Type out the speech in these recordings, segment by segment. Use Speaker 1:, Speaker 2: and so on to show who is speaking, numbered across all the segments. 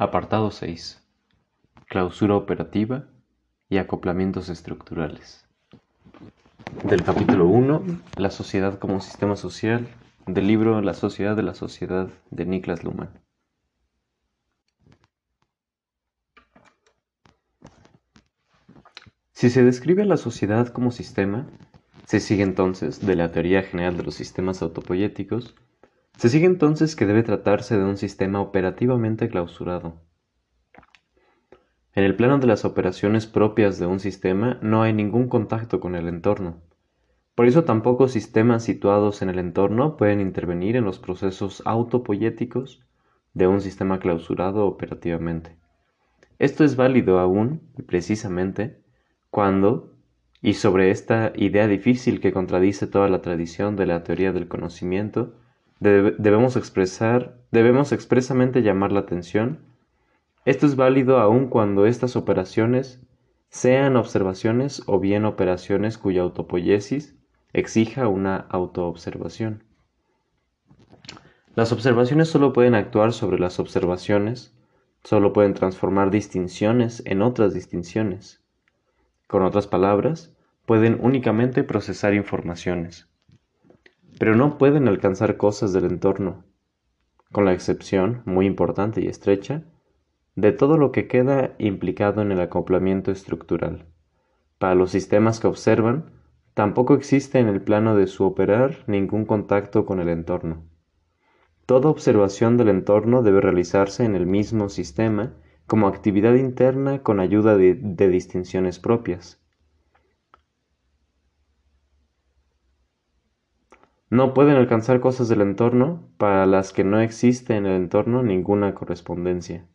Speaker 1: Apartado 6. Clausura operativa y acoplamientos estructurales. Del capítulo 1, La sociedad como sistema social, del libro La sociedad de la sociedad de Niklas Luhmann. Si se describe a la sociedad como sistema, se sigue entonces, de la teoría general de los sistemas autopoyéticos, se sigue entonces que debe tratarse de un sistema operativamente clausurado. En el plano de las operaciones propias de un sistema no hay ningún contacto con el entorno. Por eso tampoco sistemas situados en el entorno pueden intervenir en los procesos autopoyéticos de un sistema clausurado operativamente. Esto es válido aún, y precisamente, cuando, y sobre esta idea difícil que contradice toda la tradición de la teoría del conocimiento, debemos expresar, debemos expresamente llamar la atención. Esto es válido aun cuando estas operaciones sean observaciones o bien operaciones cuya autopoiesis exija una autoobservación. Las observaciones solo pueden actuar sobre las observaciones, solo pueden transformar distinciones en otras distinciones. Con otras palabras, pueden únicamente procesar informaciones pero no pueden alcanzar cosas del entorno, con la excepción, muy importante y estrecha, de todo lo que queda implicado en el acoplamiento estructural. Para los sistemas que observan, tampoco existe en el plano de su operar ningún contacto con el entorno. Toda observación del entorno debe realizarse en el mismo sistema como actividad interna con ayuda de, de distinciones propias. No pueden alcanzar cosas del entorno para las que no existe en el entorno ninguna correspondencia.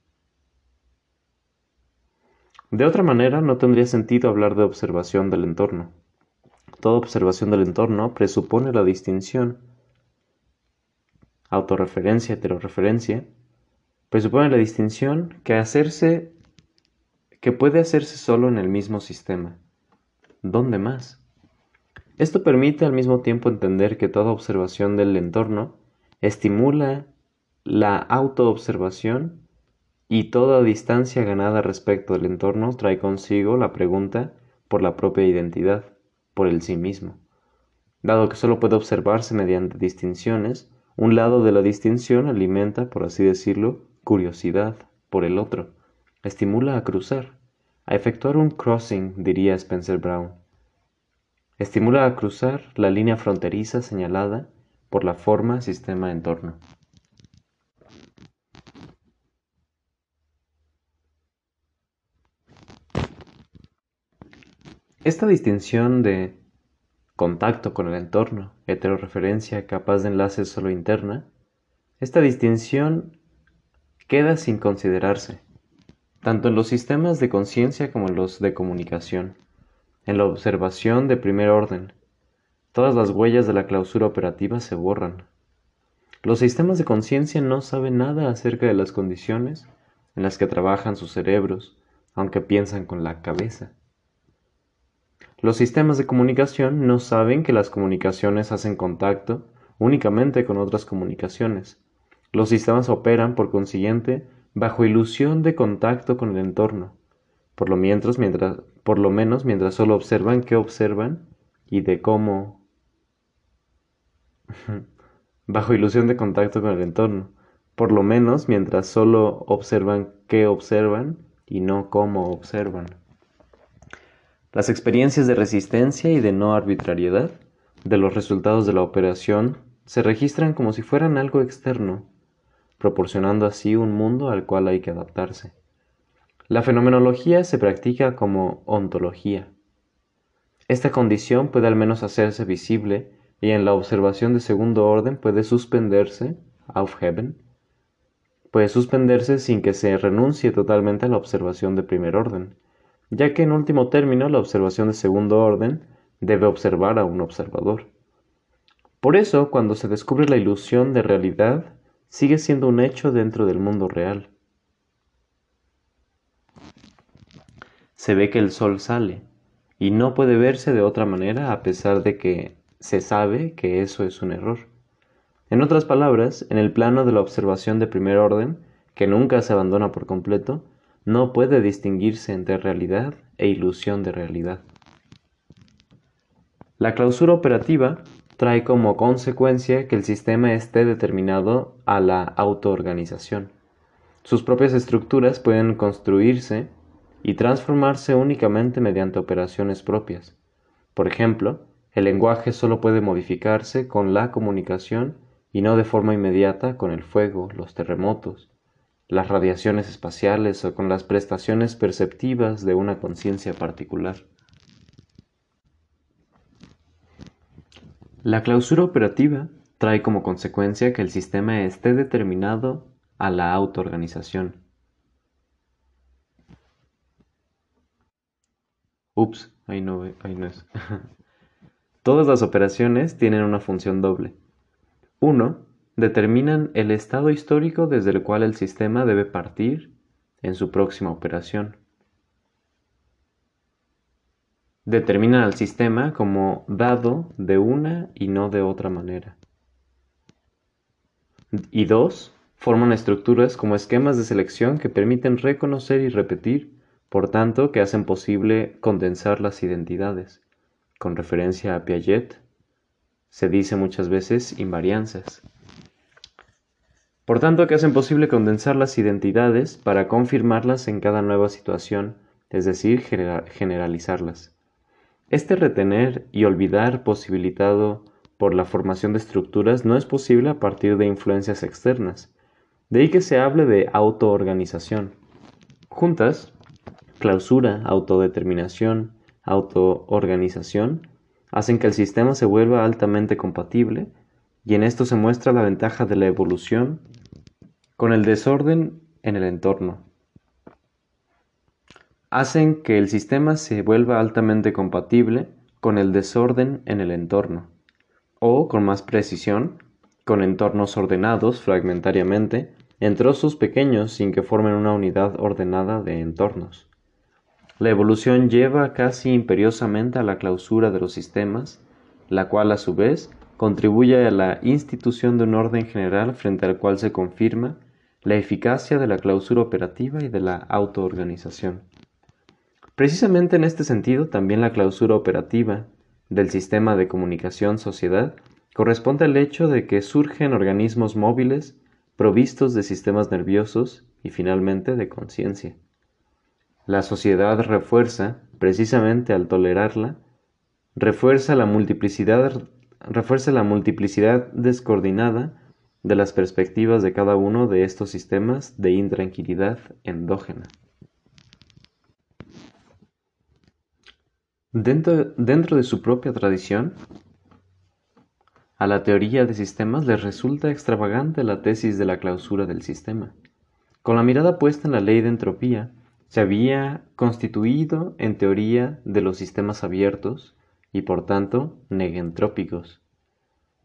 Speaker 1: De otra manera, no tendría sentido hablar de observación del entorno. Toda observación del entorno presupone la distinción, autorreferencia, heteroreferencia, presupone la distinción que hacerse que puede hacerse solo en el mismo sistema. ¿Dónde más? Esto permite al mismo tiempo entender que toda observación del entorno estimula la autoobservación y toda distancia ganada respecto del entorno trae consigo la pregunta por la propia identidad, por el sí mismo. Dado que solo puede observarse mediante distinciones, un lado de la distinción alimenta, por así decirlo, curiosidad por el otro, estimula a cruzar, a efectuar un crossing, diría Spencer Brown. Estimula a cruzar la línea fronteriza señalada por la forma sistema-entorno. Esta distinción de contacto con el entorno, heteroreferencia capaz de enlace solo interna, esta distinción queda sin considerarse, tanto en los sistemas de conciencia como en los de comunicación en la observación de primer orden, todas las huellas de la clausura operativa se borran. Los sistemas de conciencia no saben nada acerca de las condiciones en las que trabajan sus cerebros, aunque piensan con la cabeza. Los sistemas de comunicación no saben que las comunicaciones hacen contacto únicamente con otras comunicaciones. Los sistemas operan, por consiguiente, bajo ilusión de contacto con el entorno por lo, mientras, mientras, por lo menos mientras solo observan qué observan y de cómo, bajo ilusión de contacto con el entorno, por lo menos mientras solo observan qué observan y no cómo observan. Las experiencias de resistencia y de no arbitrariedad de los resultados de la operación se registran como si fueran algo externo, proporcionando así un mundo al cual hay que adaptarse. La fenomenología se practica como ontología. Esta condición puede al menos hacerse visible y en la observación de segundo orden puede suspenderse, aufheben, puede suspenderse sin que se renuncie totalmente a la observación de primer orden, ya que en último término la observación de segundo orden debe observar a un observador. Por eso, cuando se descubre la ilusión de realidad, sigue siendo un hecho dentro del mundo real. Se ve que el sol sale y no puede verse de otra manera a pesar de que se sabe que eso es un error. En otras palabras, en el plano de la observación de primer orden, que nunca se abandona por completo, no puede distinguirse entre realidad e ilusión de realidad. La clausura operativa trae como consecuencia que el sistema esté determinado a la autoorganización. Sus propias estructuras pueden construirse y transformarse únicamente mediante operaciones propias. Por ejemplo, el lenguaje solo puede modificarse con la comunicación y no de forma inmediata con el fuego, los terremotos, las radiaciones espaciales o con las prestaciones perceptivas de una conciencia particular. La clausura operativa trae como consecuencia que el sistema esté determinado a la autoorganización. Ups, ahí no, ahí no es. Todas las operaciones tienen una función doble. Uno, determinan el estado histórico desde el cual el sistema debe partir en su próxima operación. determinan al sistema como dado de una y no de otra manera. Y dos, forman estructuras como esquemas de selección que permiten reconocer y repetir, por tanto, que hacen posible condensar las identidades. Con referencia a Piaget, se dice muchas veces invarianzas. Por tanto, que hacen posible condensar las identidades para confirmarlas en cada nueva situación, es decir, generalizarlas. Este retener y olvidar posibilitado por la formación de estructuras no es posible a partir de influencias externas. De ahí que se hable de autoorganización. Juntas, clausura, autodeterminación, autoorganización, hacen que el sistema se vuelva altamente compatible y en esto se muestra la ventaja de la evolución con el desorden en el entorno hacen que el sistema se vuelva altamente compatible con el desorden en el entorno, o, con más precisión, con entornos ordenados fragmentariamente en trozos pequeños sin que formen una unidad ordenada de entornos. La evolución lleva casi imperiosamente a la clausura de los sistemas, la cual a su vez contribuye a la institución de un orden general frente al cual se confirma la eficacia de la clausura operativa y de la autoorganización. Precisamente en este sentido, también la clausura operativa del sistema de comunicación sociedad corresponde al hecho de que surgen organismos móviles provistos de sistemas nerviosos y finalmente de conciencia. La sociedad refuerza, precisamente al tolerarla, refuerza la multiplicidad, refuerza la multiplicidad descoordinada de las perspectivas de cada uno de estos sistemas de intranquilidad endógena. Dentro, de su propia tradición, a la teoría de sistemas le resulta extravagante la tesis de la clausura del sistema. Con la mirada puesta en la ley de entropía, se había constituido en teoría de los sistemas abiertos y por tanto negentrópicos.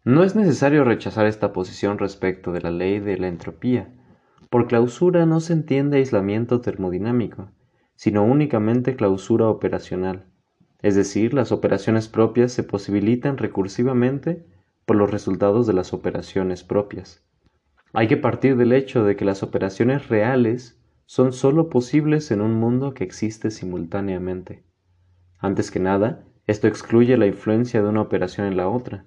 Speaker 1: No es necesario rechazar esta posición respecto de la ley de la entropía. Por clausura no se entiende aislamiento termodinámico, sino únicamente clausura operacional es decir, las operaciones propias se posibilitan recursivamente por los resultados de las operaciones propias. Hay que partir del hecho de que las operaciones reales son sólo posibles en un mundo que existe simultáneamente. Antes que nada, esto excluye la influencia de una operación en la otra.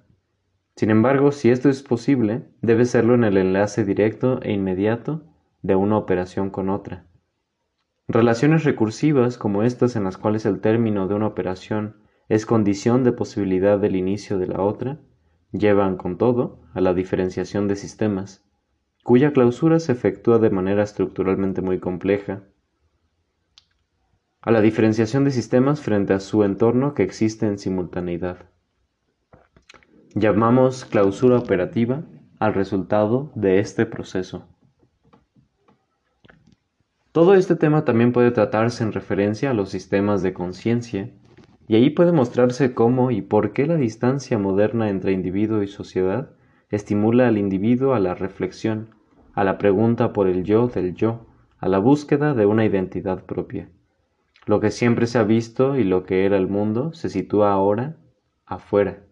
Speaker 1: Sin embargo, si esto es posible, debe serlo en el enlace directo e inmediato de una operación con otra. Relaciones recursivas como estas en las cuales el término de una operación es condición de posibilidad del inicio de la otra, llevan, con todo, a la diferenciación de sistemas, cuya clausura se efectúa de manera estructuralmente muy compleja, a la diferenciación de sistemas frente a su entorno que existe en simultaneidad. Llamamos clausura operativa al resultado de este proceso. Todo este tema también puede tratarse en referencia a los sistemas de conciencia, y ahí puede mostrarse cómo y por qué la distancia moderna entre individuo y sociedad estimula al individuo a la reflexión, a la pregunta por el yo del yo, a la búsqueda de una identidad propia. Lo que siempre se ha visto y lo que era el mundo se sitúa ahora afuera.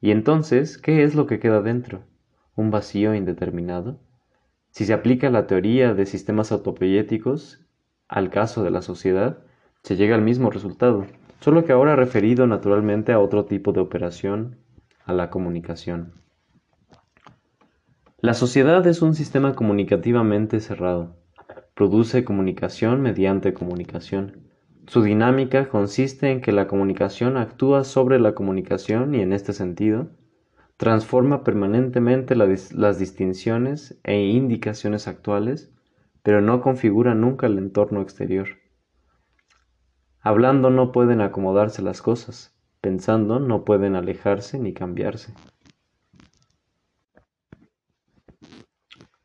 Speaker 1: Y entonces, ¿qué es lo que queda dentro? ¿Un vacío indeterminado? Si se aplica la teoría de sistemas autopoyéticos al caso de la sociedad, se llega al mismo resultado, solo que ahora referido naturalmente a otro tipo de operación, a la comunicación. La sociedad es un sistema comunicativamente cerrado. Produce comunicación mediante comunicación. Su dinámica consiste en que la comunicación actúa sobre la comunicación y en este sentido, transforma permanentemente las distinciones e indicaciones actuales, pero no configura nunca el entorno exterior. Hablando no pueden acomodarse las cosas, pensando no pueden alejarse ni cambiarse.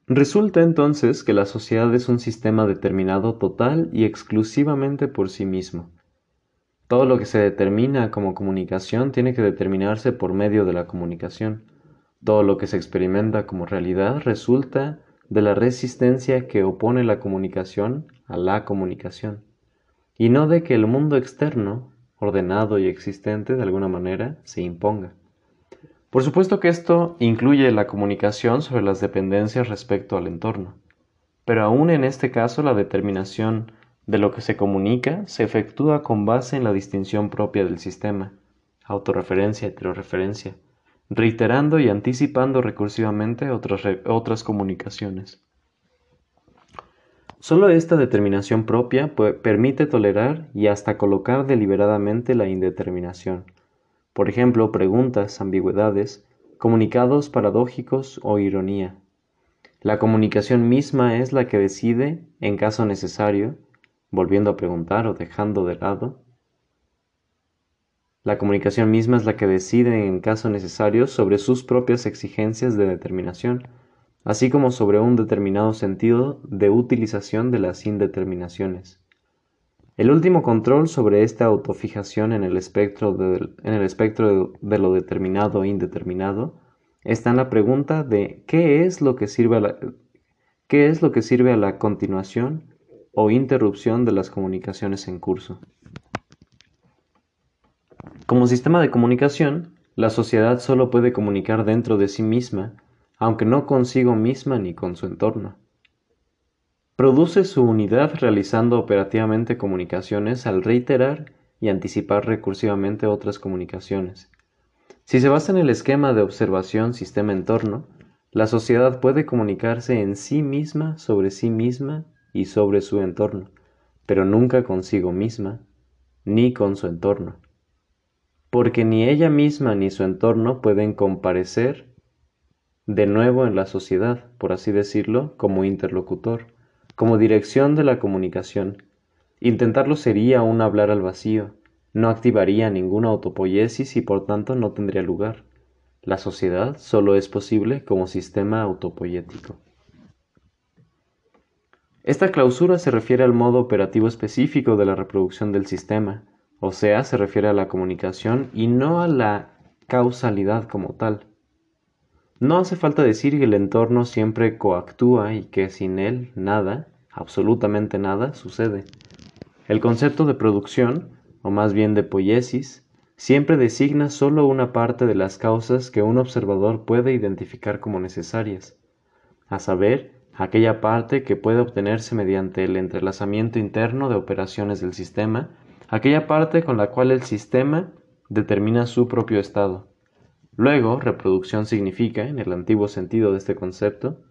Speaker 1: Resulta entonces que la sociedad es un sistema determinado total y exclusivamente por sí mismo, todo lo que se determina como comunicación tiene que determinarse por medio de la comunicación. Todo lo que se experimenta como realidad resulta de la resistencia que opone la comunicación a la comunicación, y no de que el mundo externo, ordenado y existente de alguna manera, se imponga. Por supuesto que esto incluye la comunicación sobre las dependencias respecto al entorno, pero aún en este caso la determinación de lo que se comunica se efectúa con base en la distinción propia del sistema, autorreferencia, heteroreferencia, reiterando y anticipando recursivamente otras, otras comunicaciones. Solo esta determinación propia permite tolerar y hasta colocar deliberadamente la indeterminación. Por ejemplo, preguntas, ambigüedades, comunicados paradójicos o ironía. La comunicación misma es la que decide, en caso necesario, volviendo a preguntar o dejando de lado. La comunicación misma es la que decide en caso necesario sobre sus propias exigencias de determinación, así como sobre un determinado sentido de utilización de las indeterminaciones. El último control sobre esta autofijación en el espectro de, lo determinado e indeterminado está en la pregunta de ¿qué es lo que sirve a la, qué es lo que sirve a la continuación o interrupción de las comunicaciones en curso. Como sistema de comunicación, la sociedad solo puede comunicar dentro de sí misma, aunque no consigo misma ni con su entorno. Produce su unidad realizando operativamente comunicaciones al reiterar y anticipar recursivamente otras comunicaciones. Si se basa en el esquema de observación sistema-entorno, la sociedad puede comunicarse en sí misma sobre sí misma y sobre su entorno, pero nunca consigo misma, ni con su entorno, porque ni ella misma ni su entorno pueden comparecer de nuevo en la sociedad, por así decirlo, como interlocutor, como dirección de la comunicación. Intentarlo sería un hablar al vacío, no activaría ninguna autopoiesis y por tanto no tendría lugar. La sociedad solo es posible como sistema autopoyético. Esta clausura se refiere al modo operativo específico de la reproducción del sistema, o sea, se refiere a la comunicación y no a la causalidad como tal. No hace falta decir que el entorno siempre coactúa y que sin él nada, absolutamente nada, sucede. El concepto de producción, o más bien de poiesis, siempre designa solo una parte de las causas que un observador puede identificar como necesarias, a saber, aquella parte que puede obtenerse mediante el entrelazamiento interno de operaciones del sistema, aquella parte con la cual el sistema determina su propio estado. Luego, reproducción significa, en el antiguo sentido de este concepto,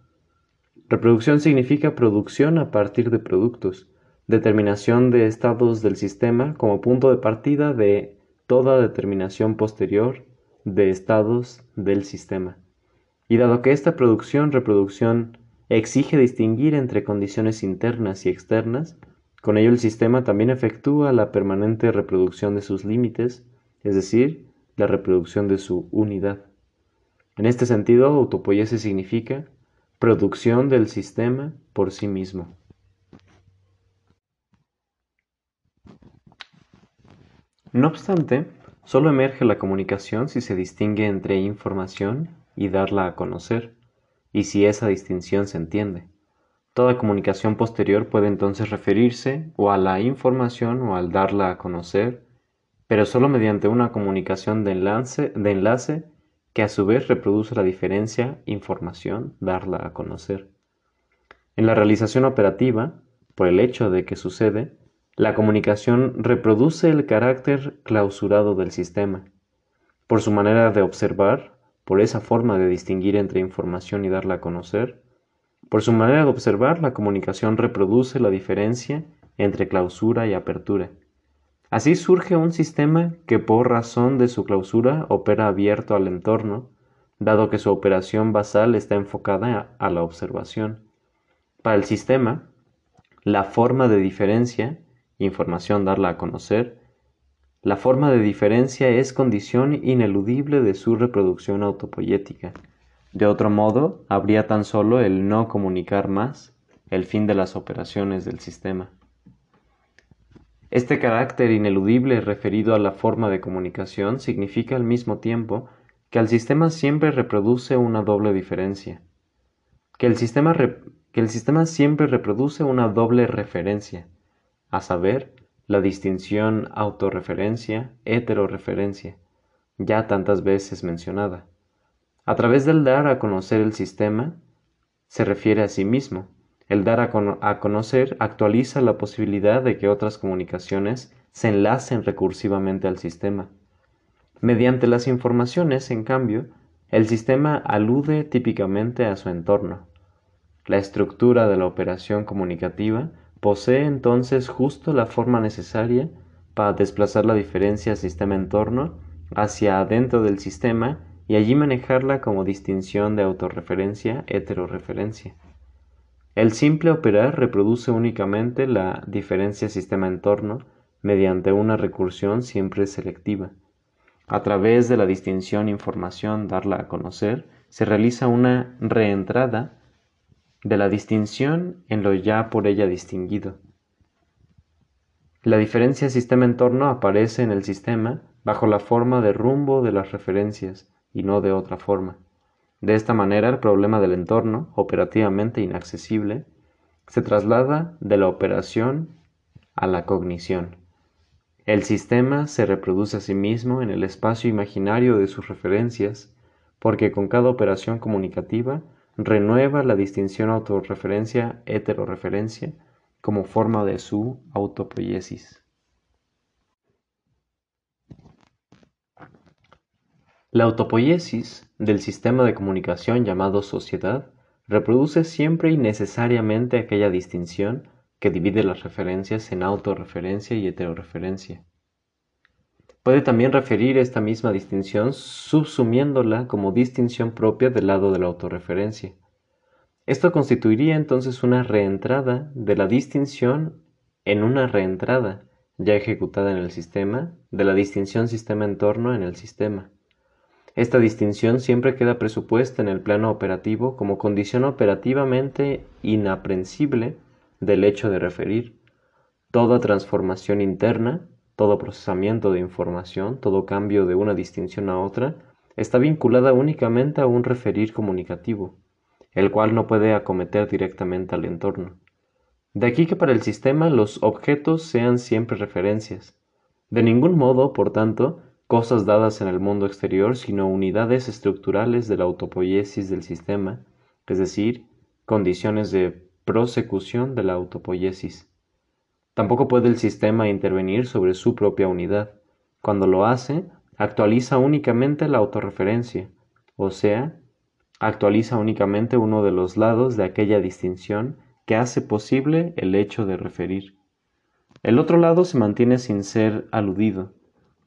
Speaker 1: reproducción significa producción a partir de productos, determinación de estados del sistema como punto de partida de toda determinación posterior de estados del sistema. Y dado que esta producción, reproducción, exige distinguir entre condiciones internas y externas, con ello el sistema también efectúa la permanente reproducción de sus límites, es decir, la reproducción de su unidad. En este sentido, autopoiesis significa producción del sistema por sí mismo. No obstante, solo emerge la comunicación si se distingue entre información y darla a conocer y si esa distinción se entiende. Toda comunicación posterior puede entonces referirse o a la información o al darla a conocer, pero solo mediante una comunicación de enlace, de enlace que a su vez reproduce la diferencia información, darla a conocer. En la realización operativa, por el hecho de que sucede, la comunicación reproduce el carácter clausurado del sistema. Por su manera de observar, por esa forma de distinguir entre información y darla a conocer, por su manera de observar, la comunicación reproduce la diferencia entre clausura y apertura. Así surge un sistema que por razón de su clausura opera abierto al entorno, dado que su operación basal está enfocada a la observación. Para el sistema, la forma de diferencia, información darla a conocer, la forma de diferencia es condición ineludible de su reproducción autopoyética. De otro modo, habría tan solo el no comunicar más, el fin de las operaciones del sistema. Este carácter ineludible referido a la forma de comunicación significa al mismo tiempo que el sistema siempre reproduce una doble diferencia, que el sistema, que el sistema siempre reproduce una doble referencia, a saber, la distinción autorreferencia-heteroreferencia, ya tantas veces mencionada. A través del dar a conocer el sistema, se refiere a sí mismo. El dar a, conocer actualiza la posibilidad de que otras comunicaciones se enlacen recursivamente al sistema. Mediante las informaciones, en cambio, el sistema alude típicamente a su entorno. La estructura de la operación comunicativa posee entonces justo la forma necesaria para desplazar la diferencia sistema-entorno hacia adentro del sistema y allí manejarla como distinción de autorreferencia heteroreferencia. El simple operar reproduce únicamente la diferencia sistema-entorno mediante una recursión siempre selectiva. A través de la distinción información darla a conocer, se realiza una reentrada de la distinción en lo ya por ella distinguido. La diferencia sistema-entorno aparece en el sistema bajo la forma de rumbo de las referencias, y no de otra forma. De esta manera el problema del entorno, operativamente inaccesible, se traslada de la operación a la cognición. El sistema se reproduce a sí mismo en el espacio imaginario de sus referencias, porque con cada operación comunicativa renueva la distinción autorreferencia-heteroreferencia como forma de su autopoiesis. La autopoiesis del sistema de comunicación llamado sociedad reproduce siempre y necesariamente aquella distinción que divide las referencias en autorreferencia y heteroreferencia. Puede también referir esta misma distinción subsumiéndola como distinción propia del lado de la autorreferencia. Esto constituiría entonces una reentrada de la distinción en una reentrada ya ejecutada en el sistema de la distinción sistema-entorno en el sistema. Esta distinción siempre queda presupuesta en el plano operativo como condición operativamente inaprensible del hecho de referir. Toda transformación interna, todo procesamiento de información, todo cambio de una distinción a otra, está vinculada únicamente a un referir comunicativo, el cual no puede acometer directamente al entorno. De aquí que para el sistema los objetos sean siempre referencias. De ningún modo, por tanto, cosas dadas en el mundo exterior, sino unidades estructurales de la autopoiesis del sistema, es decir, condiciones de prosecución de la autopoiesis. Tampoco puede el sistema intervenir sobre su propia unidad. Cuando lo hace, actualiza únicamente la autorreferencia, o sea, actualiza únicamente uno de los lados de aquella distinción que hace posible el hecho de referir. El otro lado se mantiene sin ser aludido,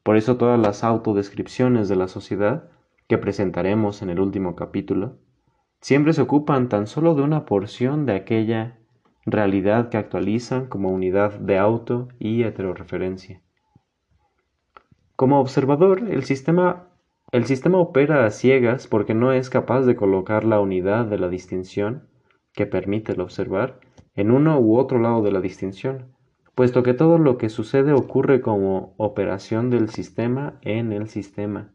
Speaker 1: por eso todas las autodescripciones de la sociedad que presentaremos en el último capítulo siempre se ocupan tan solo de una porción de aquella realidad que actualizan como unidad de auto y heteroreferencia. Como observador, el sistema, el sistema opera a ciegas porque no es capaz de colocar la unidad de la distinción que permite el observar en uno u otro lado de la distinción, puesto que todo lo que sucede ocurre como operación del sistema en el sistema.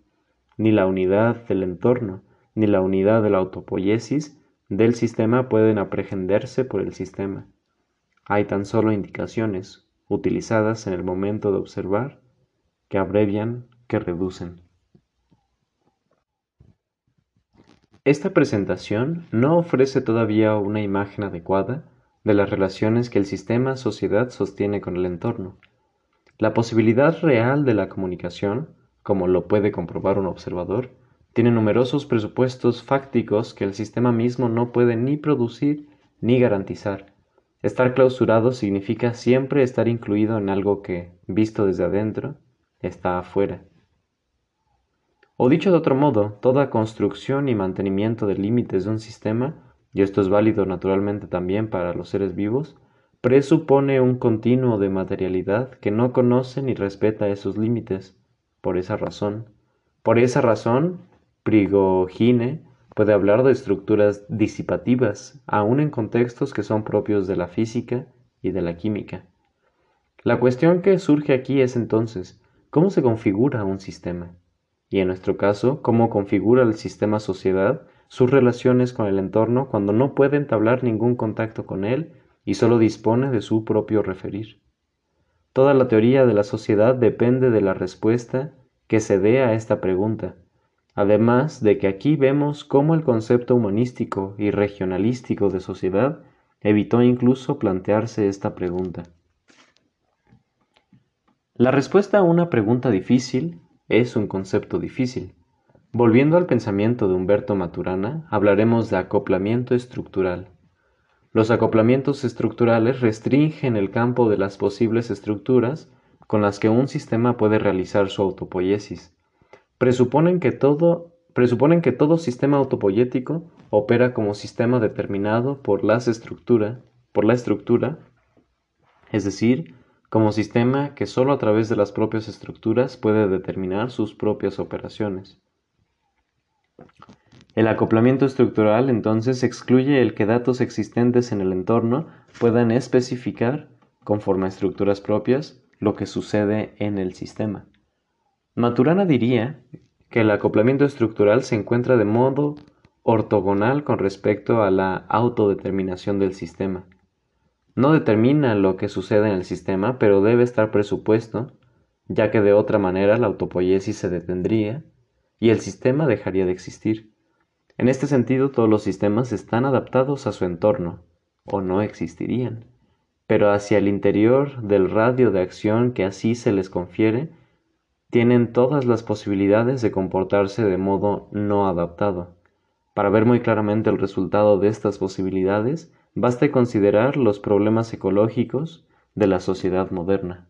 Speaker 1: Ni la unidad del entorno, ni la unidad de la autopoiesis del sistema pueden aprehenderse por el sistema. Hay tan solo indicaciones, utilizadas en el momento de observar, que abrevian, que reducen. Esta presentación no ofrece todavía una imagen adecuada de las relaciones que el sistema sociedad sostiene con el entorno. La posibilidad real de la comunicación, como lo puede comprobar un observador, tiene numerosos presupuestos fácticos que el sistema mismo no puede ni producir ni garantizar. Estar clausurado significa siempre estar incluido en algo que, visto desde adentro, está afuera. O dicho de otro modo, toda construcción y mantenimiento de límites de un sistema, y esto es válido naturalmente también para los seres vivos, presupone un continuo de materialidad que no conoce ni respeta esos límites. Por esa razón, por esa razón, Prigogine puede hablar de estructuras disipativas, aun en contextos que son propios de la física y de la química. La cuestión que surge aquí es entonces, ¿cómo se configura un sistema? Y en nuestro caso, ¿cómo configura el sistema sociedad sus relaciones con el entorno cuando no puede entablar ningún contacto con él y solo dispone de su propio referir? Toda la teoría de la sociedad depende de la respuesta que se dé a esta pregunta, Además de que aquí vemos cómo el concepto humanístico y regionalístico de sociedad evitó incluso plantearse esta pregunta. La respuesta a una pregunta difícil es un concepto difícil. Volviendo al pensamiento de Humberto Maturana, hablaremos de acoplamiento estructural. Los acoplamientos estructurales restringen el campo de las posibles estructuras con las que un sistema puede realizar su autopoiesis presuponen que todo, presuponen que todo sistema autopoyético opera como sistema determinado por, las estructura, por la estructura, es decir, como sistema que sólo a través de las propias estructuras puede determinar sus propias operaciones. El acoplamiento estructural entonces excluye el que datos existentes en el entorno puedan especificar, conforme a estructuras propias, lo que sucede en el sistema. Maturana diría que el acoplamiento estructural se encuentra de modo ortogonal con respecto a la autodeterminación del sistema. No determina lo que sucede en el sistema, pero debe estar presupuesto, ya que de otra manera la autopoiesis se detendría y el sistema dejaría de existir. En este sentido, todos los sistemas están adaptados a su entorno, o no existirían. Pero hacia el interior del radio de acción que así se les confiere, tienen todas las posibilidades de comportarse de modo no adaptado. Para ver muy claramente el resultado de estas posibilidades, baste considerar los problemas ecológicos de la sociedad moderna.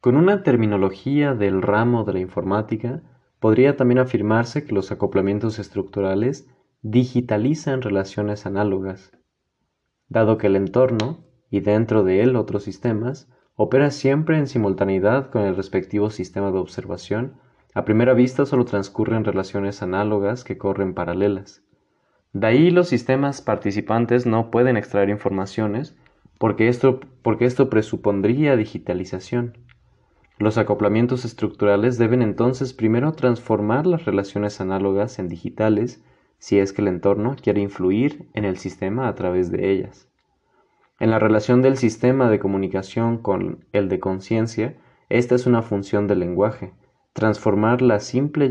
Speaker 1: Con una terminología del ramo de la informática, podría también afirmarse que los acoplamientos estructurales digitalizan relaciones análogas, dado que el entorno, y dentro de él otros sistemas, opera siempre en simultaneidad con el respectivo sistema de observación, a primera vista solo transcurren relaciones análogas que corren paralelas. De ahí los sistemas participantes no pueden extraer informaciones porque esto, porque esto presupondría digitalización. Los acoplamientos estructurales deben entonces primero transformar las relaciones análogas en digitales si es que el entorno quiere influir en el sistema a través de ellas. En la relación del sistema de comunicación con el de conciencia, esta es una función del lenguaje, transformar la simple,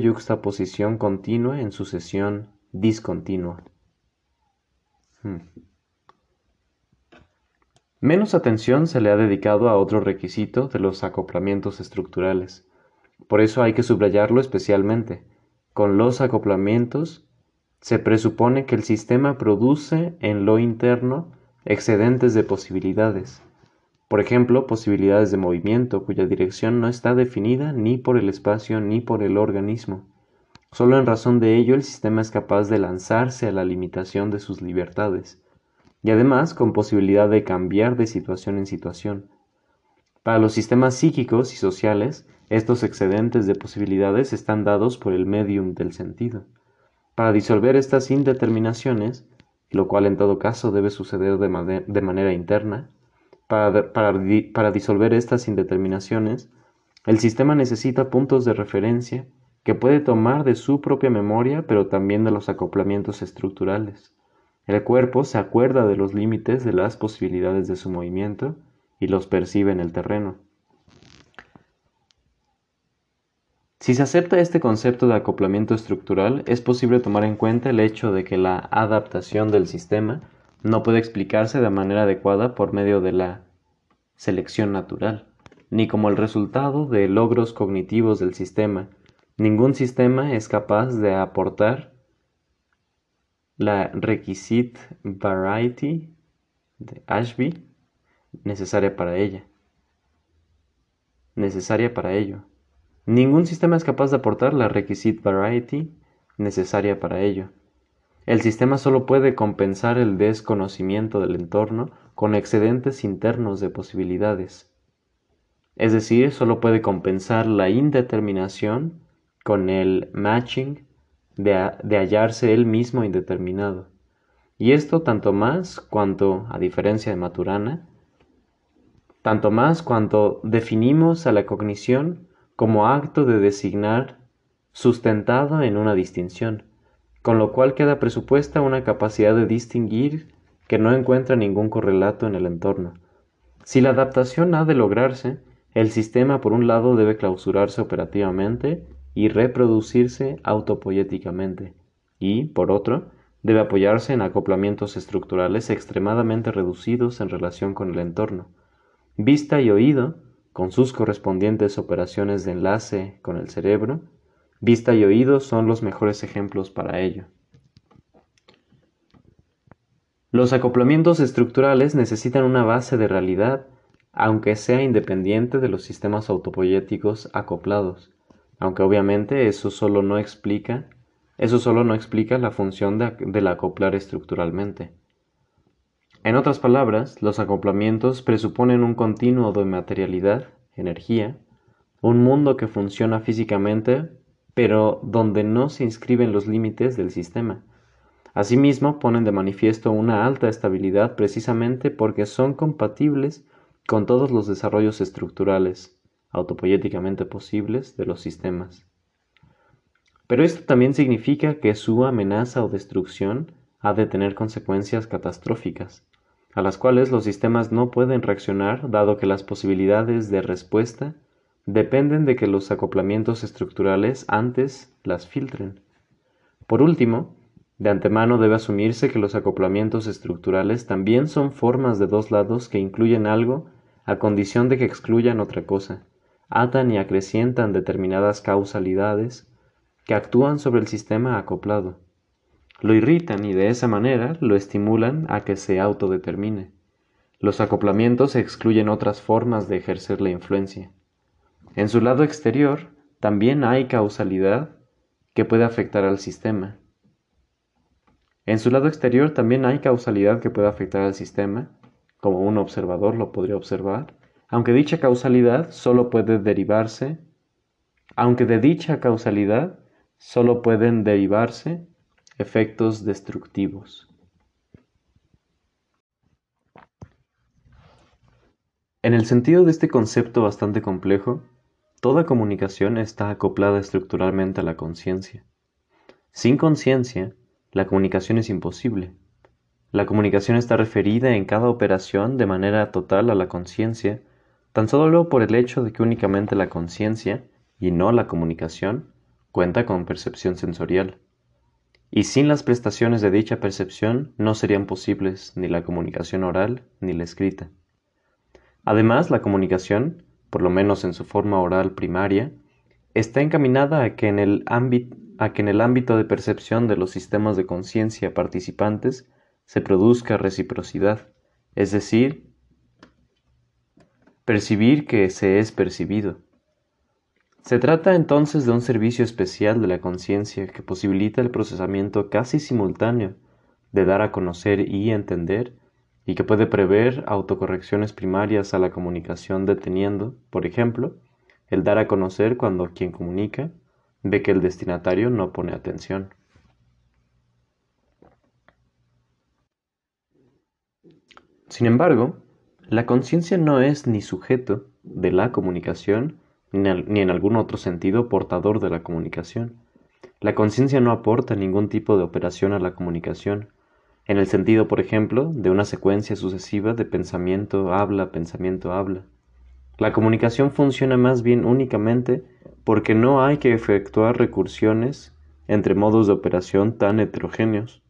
Speaker 1: yuxtaposición continua en sucesión discontinua. Hmm. Menos atención se le ha dedicado a otro requisito de los acoplamientos estructurales. Por eso hay que subrayarlo especialmente. Con los acoplamientos se presupone que el sistema produce en lo interno excedentes de posibilidades, por ejemplo, posibilidades de movimiento cuya dirección no está definida ni por el espacio ni por el organismo. Solo en razón de ello el sistema es capaz de lanzarse a la limitación de sus libertades, y además con posibilidad de cambiar de situación en situación. Para los sistemas psíquicos y sociales, estos excedentes de posibilidades están dados por el medium del sentido. Para disolver estas indeterminaciones, lo cual en todo caso debe suceder de, manera interna, para, para disolver estas indeterminaciones, el sistema necesita puntos de referencia que puede tomar de su propia memoria, pero también de los acoplamientos estructurales. El cuerpo se acuerda de los límites de las posibilidades de su movimiento y los percibe en el terreno. Si se acepta este concepto de acoplamiento estructural, es posible tomar en cuenta el hecho de que la adaptación del sistema no puede explicarse de manera adecuada por medio de la selección natural, ni como el resultado de logros cognitivos del sistema. Ningún sistema es capaz de aportar la requisite variety de Ashby necesaria para ella. Necesaria para ello. Ningún sistema es capaz de aportar la requisite variety necesaria para ello. El sistema solo puede compensar el desconocimiento del entorno con excedentes internos de posibilidades. Es decir, solo puede compensar la indeterminación con el matching de, hallarse él mismo indeterminado. Y esto tanto más cuanto, a diferencia de Maturana, tanto más cuanto definimos a la cognición como acto de designar sustentado en una distinción, con lo cual queda presupuesta una capacidad de distinguir que no encuentra ningún correlato en el entorno. Si la adaptación ha de lograrse, el sistema por un lado debe clausurarse operativamente y reproducirse autopoéticamente, y, por otro, debe apoyarse en acoplamientos estructurales extremadamente reducidos en relación con el entorno. Vista y oído con sus correspondientes operaciones de enlace con el cerebro, vista y oído son los mejores ejemplos para ello. Los acoplamientos estructurales necesitan una base de realidad, aunque sea independiente de los sistemas autopoyéticos acoplados, aunque obviamente eso solo no explica, eso solo no explica la función de, del acoplar estructuralmente. En otras palabras, los acoplamientos presuponen un continuo de materialidad, energía, un mundo que funciona físicamente, pero donde no se inscriben los límites del sistema. Asimismo, ponen de manifiesto una alta estabilidad precisamente porque son compatibles con todos los desarrollos estructurales, autopoyéticamente posibles, de los sistemas. Pero esto también significa que su amenaza o destrucción ha de tener consecuencias catastróficas a las cuales los sistemas no pueden reaccionar dado que las posibilidades de respuesta dependen de que los acoplamientos estructurales antes las filtren. Por último, de antemano debe asumirse que los acoplamientos estructurales también son formas de dos lados que incluyen algo a condición de que excluyan otra cosa, atan y acrecientan determinadas causalidades que actúan sobre el sistema acoplado lo irritan y de esa manera lo estimulan a que se autodetermine. Los acoplamientos excluyen otras formas de ejercer la influencia. En su lado exterior también hay causalidad que puede afectar al sistema. En su lado exterior también hay causalidad que puede afectar al sistema, como un observador lo podría observar, aunque dicha causalidad solo puede derivarse, aunque de dicha causalidad solo pueden derivarse Efectos destructivos. En el sentido de este concepto bastante complejo, toda comunicación está acoplada estructuralmente a la conciencia. Sin conciencia, la comunicación es imposible. La comunicación está referida en cada operación de manera total a la conciencia, tan solo por el hecho de que únicamente la conciencia, y no la comunicación, cuenta con percepción sensorial y sin las prestaciones de dicha percepción no serían posibles ni la comunicación oral ni la escrita. Además, la comunicación, por lo menos en su forma oral primaria, está encaminada a que en el ámbito, a que en el ámbito de percepción de los sistemas de conciencia participantes se produzca reciprocidad, es decir, percibir que se es percibido. Se trata entonces de un servicio especial de la conciencia que posibilita el procesamiento casi simultáneo de dar a conocer y entender y que puede prever autocorrecciones primarias a la comunicación deteniendo, por ejemplo, el dar a conocer cuando quien comunica ve que el destinatario no pone atención. Sin embargo, la conciencia no es ni sujeto de la comunicación ni en algún otro sentido portador de la comunicación. La conciencia no aporta ningún tipo de operación a la comunicación, en el sentido, por ejemplo, de una secuencia sucesiva de pensamiento, habla, pensamiento, habla. La comunicación funciona más bien únicamente porque no hay que efectuar recursiones entre modos de operación tan heterogéneos,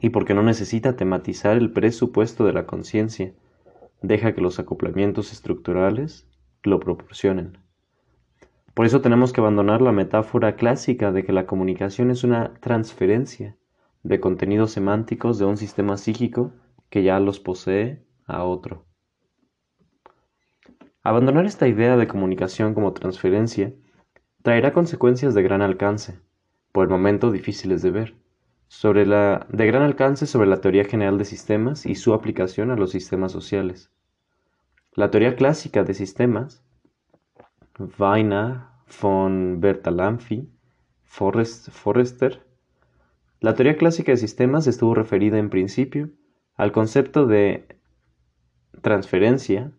Speaker 1: y porque no necesita tematizar el presupuesto de la conciencia, deja que los acoplamientos estructurales lo proporcionen. Por eso tenemos que abandonar la metáfora clásica de que la comunicación es una transferencia de contenidos semánticos de un sistema psíquico que ya los posee a otro. Abandonar esta idea de comunicación como transferencia traerá consecuencias de gran alcance, por el momento difíciles de ver, sobre la, de gran alcance sobre la teoría general de sistemas y su aplicación a los sistemas sociales. La teoría clásica de sistemas, Weiner, von Bertalanffy, Forrester, la teoría clásica de sistemas estuvo referida en principio al concepto de transferencia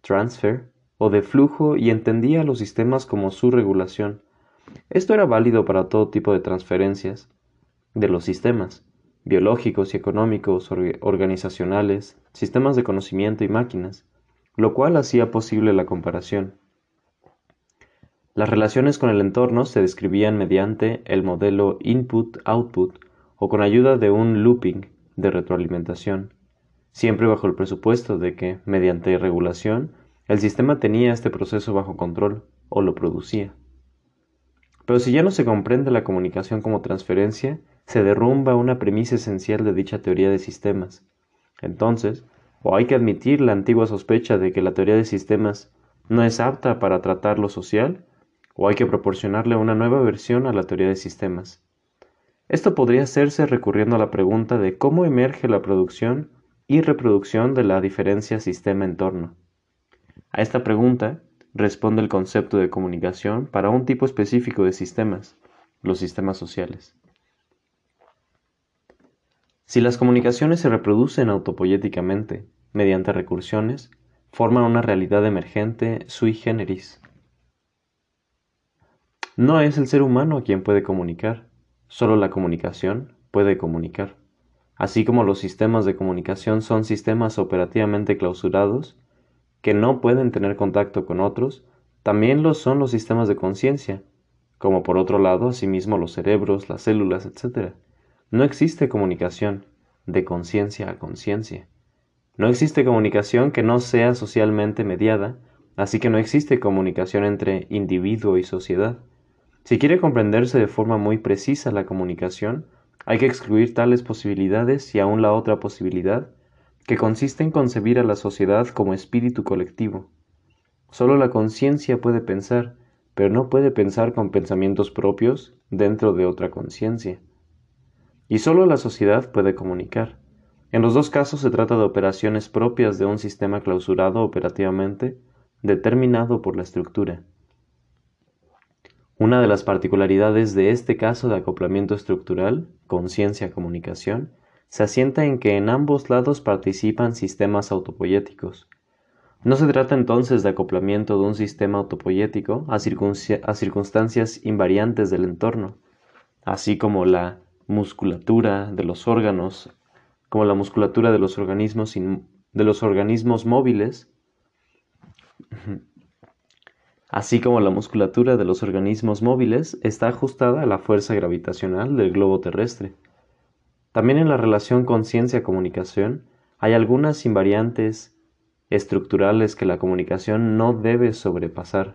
Speaker 1: transfer o de flujo y entendía los sistemas como su regulación. Esto era válido para todo tipo de transferencias de los sistemas, biológicos y económicos, organizacionales, sistemas de conocimiento y máquinas, lo cual hacía posible la comparación. Las relaciones con el entorno se describían mediante el modelo input-output o con ayuda de un looping de retroalimentación siempre bajo el presupuesto de que, mediante regulación, el sistema tenía este proceso bajo control o lo producía. Pero si ya no se comprende la comunicación como transferencia, se derrumba una premisa esencial de dicha teoría de sistemas. Entonces, o hay que admitir la antigua sospecha de que la teoría de sistemas no es apta para tratar lo social, o hay que proporcionarle una nueva versión a la teoría de sistemas. Esto podría hacerse recurriendo a la pregunta de cómo emerge la producción y reproducción de la diferencia sistema-entorno. A esta pregunta responde el concepto de comunicación para un tipo específico de sistemas, los sistemas sociales. Si las comunicaciones se reproducen autopoyéticamente, mediante recursiones, forman una realidad emergente sui generis. No es el ser humano quien puede comunicar, solo la comunicación puede comunicar. Así como los sistemas de comunicación son sistemas operativamente clausurados, que no pueden tener contacto con otros, también lo son los sistemas de conciencia, como por otro lado asimismo los cerebros, las células, etc. No existe comunicación de conciencia a conciencia. No existe comunicación que no sea socialmente mediada, así que no existe comunicación entre individuo y sociedad. Si quiere comprenderse de forma muy precisa la comunicación, hay que excluir tales posibilidades y aún la otra posibilidad, que consiste en concebir a la sociedad como espíritu colectivo. Solo la conciencia puede pensar, pero no puede pensar con pensamientos propios dentro de otra conciencia. Y solo la sociedad puede comunicar. En los dos casos se trata de operaciones propias de un sistema clausurado operativamente, determinado por la estructura. Una de las particularidades de este caso de acoplamiento estructural, conciencia-comunicación, se asienta en que en ambos lados participan sistemas autopoyéticos. No se trata entonces de acoplamiento de un sistema autopoyético a, circunstancias invariantes del entorno, así como la musculatura de los órganos, como la musculatura de los organismos, de los organismos móviles, así como la musculatura de los organismos móviles, está ajustada a la fuerza gravitacional del globo terrestre. También en la relación conciencia-comunicación hay algunas invariantes estructurales que la comunicación no debe sobrepasar.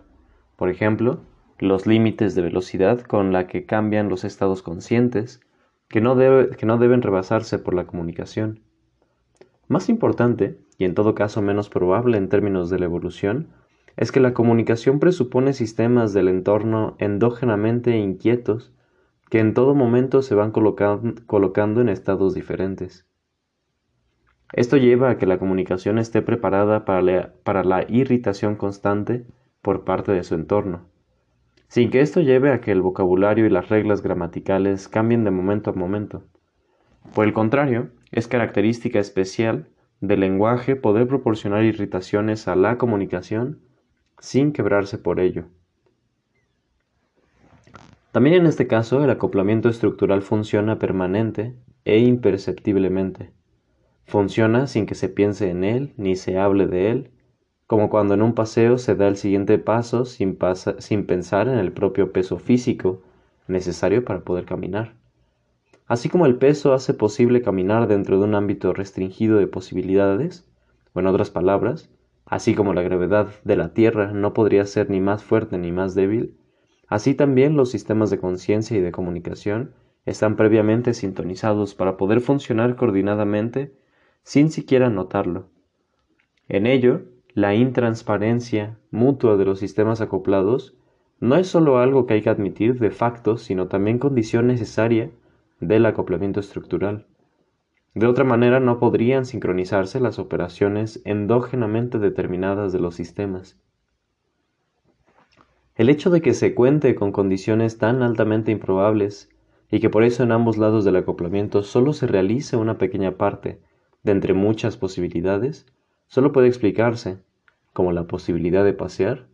Speaker 1: Por ejemplo, los límites de velocidad con la que cambian los estados conscientes, que no, que no deben rebasarse por la comunicación. Más importante, y en todo caso menos probable en términos de la evolución, es que la comunicación presupone sistemas del entorno endógenamente inquietos que en todo momento se van colocando en estados diferentes. Esto lleva a que la comunicación esté preparada para la, para la irritación constante por parte de su entorno, sin que esto lleve a que el vocabulario y las reglas gramaticales cambien de momento a momento. Por el contrario, es característica especial del lenguaje poder proporcionar irritaciones a la comunicación sin quebrarse por ello. También en este caso el acoplamiento estructural funciona permanente e imperceptiblemente. Funciona sin que se piense en él ni se hable de él, como cuando en un paseo se da el siguiente paso sin, pensar en el propio peso físico necesario para poder caminar. Así como el peso hace posible caminar dentro de un ámbito restringido de posibilidades, o en otras palabras, así como la gravedad de la Tierra no podría ser ni más fuerte ni más débil, así también los sistemas de conciencia y de comunicación están previamente sintonizados para poder funcionar coordinadamente sin siquiera notarlo. En ello, la intransparencia mutua de los sistemas acoplados no es sólo algo que hay que admitir de facto, sino también condición necesaria del acoplamiento estructural. De otra manera no podrían sincronizarse las operaciones endógenamente determinadas de los sistemas. El hecho de que se cuente con condiciones tan altamente improbables y que por eso en ambos lados del acoplamiento solo se realice una pequeña parte de entre muchas posibilidades, solo puede explicarse, como la posibilidad de pasear,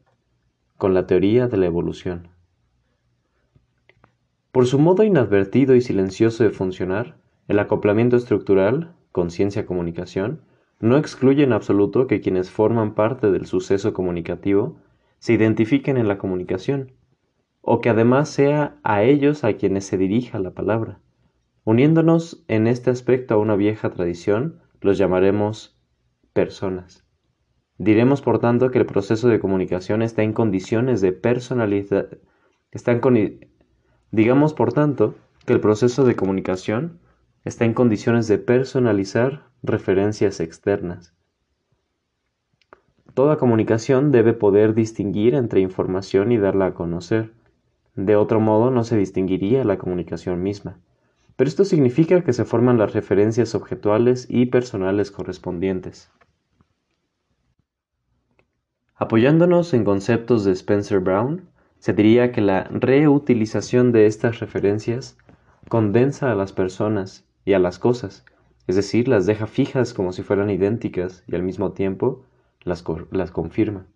Speaker 1: con la teoría de la evolución. Por su modo inadvertido y silencioso de funcionar, el acoplamiento estructural, conciencia-comunicación, no excluye en absoluto que quienes forman parte del suceso comunicativo se identifiquen en la comunicación, o que además sea a ellos a quienes se dirija la palabra. Uniéndonos en este aspecto a una vieja tradición, los llamaremos personas. Diremos, por tanto, que el proceso de comunicación está en condiciones de personalidad, está en, Digamos, por tanto, que el proceso de comunicación está en condiciones de personalizar referencias externas. Toda comunicación debe poder distinguir entre información y darla a conocer. De otro modo no se distinguiría la comunicación misma. Pero esto significa que se forman las referencias objetuales y personales correspondientes. Apoyándonos en conceptos de Spencer Brown, se diría que la reutilización de estas referencias condensa a las personas y a las cosas, es decir, las deja fijas como si fueran idénticas y al mismo tiempo las, las confirma.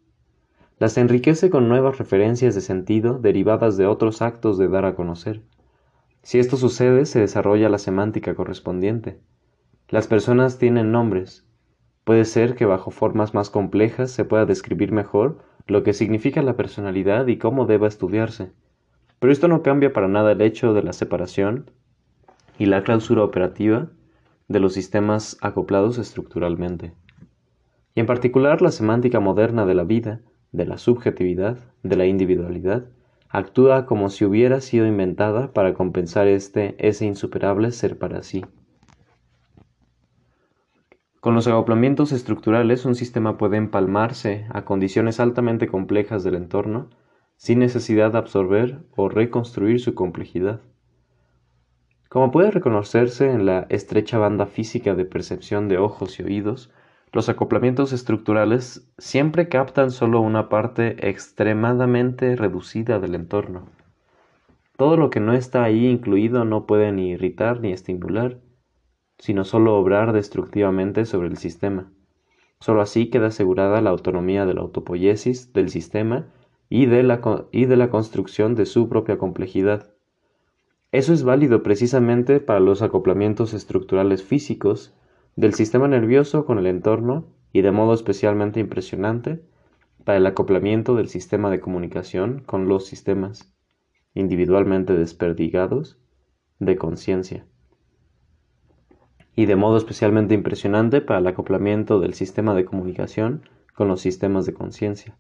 Speaker 1: Las enriquece con nuevas referencias de sentido derivadas de otros actos de dar a conocer. Si esto sucede, se desarrolla la semántica correspondiente. Las personas tienen nombres. Puede ser que bajo formas más complejas se pueda describir mejor lo que significa la personalidad y cómo deba estudiarse. Pero esto no cambia para nada el hecho de la separación y la clausura operativa de los sistemas acoplados estructuralmente. Y en particular la semántica moderna de la vida, de la subjetividad, de la individualidad, actúa como si hubiera sido inventada para compensar este ese insuperable ser para sí. Con los acoplamientos estructurales un sistema puede empalmarse a condiciones altamente complejas del entorno sin necesidad de absorber o reconstruir su complejidad. Como puede reconocerse en la estrecha banda física de percepción de ojos y oídos, los acoplamientos estructurales siempre captan solo una parte extremadamente reducida del entorno. Todo lo que no está ahí incluido no puede ni irritar ni estimular, sino solo obrar destructivamente sobre el sistema. Solo así queda asegurada la autonomía de la autopoiesis del sistema y de la construcción de su propia complejidad. Eso es válido precisamente para los acoplamientos estructurales físicos del sistema nervioso con el entorno y de modo especialmente impresionante para el acoplamiento del sistema de comunicación con los sistemas individualmente desperdigados de conciencia y de modo especialmente impresionante para el acoplamiento del sistema de comunicación con los sistemas de conciencia.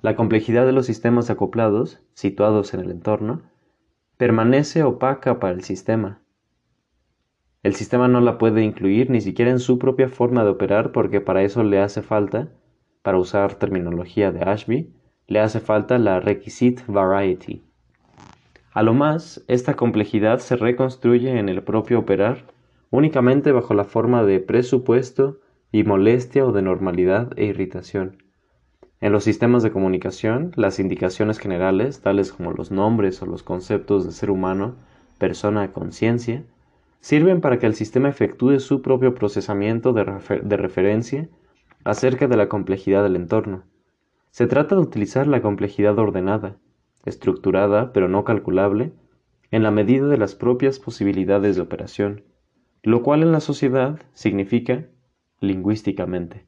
Speaker 1: La complejidad de los sistemas acoplados, situados en el entorno, permanece opaca para el sistema. El sistema no la puede incluir ni siquiera en su propia forma de operar porque para eso le hace falta, para usar terminología de Ashby, le hace falta la requisite variety. A lo más, esta complejidad se reconstruye en el propio operar únicamente bajo la forma de presupuesto y molestia o de normalidad e irritación. En los sistemas de comunicación, las indicaciones generales, tales como los nombres o los conceptos de ser humano, persona, conciencia, sirven para que el sistema efectúe su propio procesamiento de, de referencia acerca de la complejidad del entorno. Se trata de utilizar la complejidad ordenada, estructurada pero no calculable, en la medida de las propias posibilidades de operación lo cual en la sociedad significa lingüísticamente.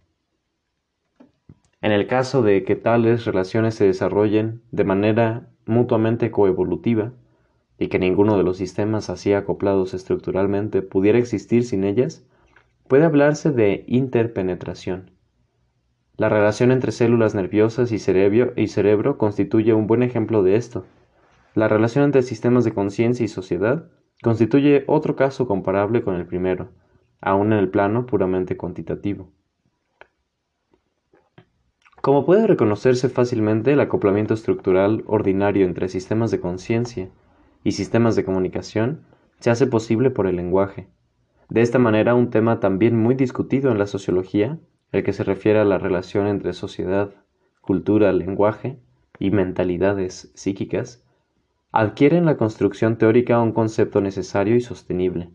Speaker 1: En el caso de que tales relaciones se desarrollen de manera mutuamente coevolutiva, y que ninguno de los sistemas así acoplados estructuralmente pudiera existir sin ellas, puede hablarse de interpenetración. La relación entre células nerviosas y cerebro, y cerebro constituye un buen ejemplo de esto. La relación entre sistemas de conciencia y sociedad constituye otro caso comparable con el primero, aun en el plano puramente cuantitativo. Como puede reconocerse fácilmente, el acoplamiento estructural ordinario entre sistemas de conciencia y sistemas de comunicación se hace posible por el lenguaje. De esta manera, un tema también muy discutido en la sociología, el que se refiere a la relación entre sociedad, cultura, lenguaje y mentalidades psíquicas, adquiere en la construcción teórica un concepto necesario y sostenible.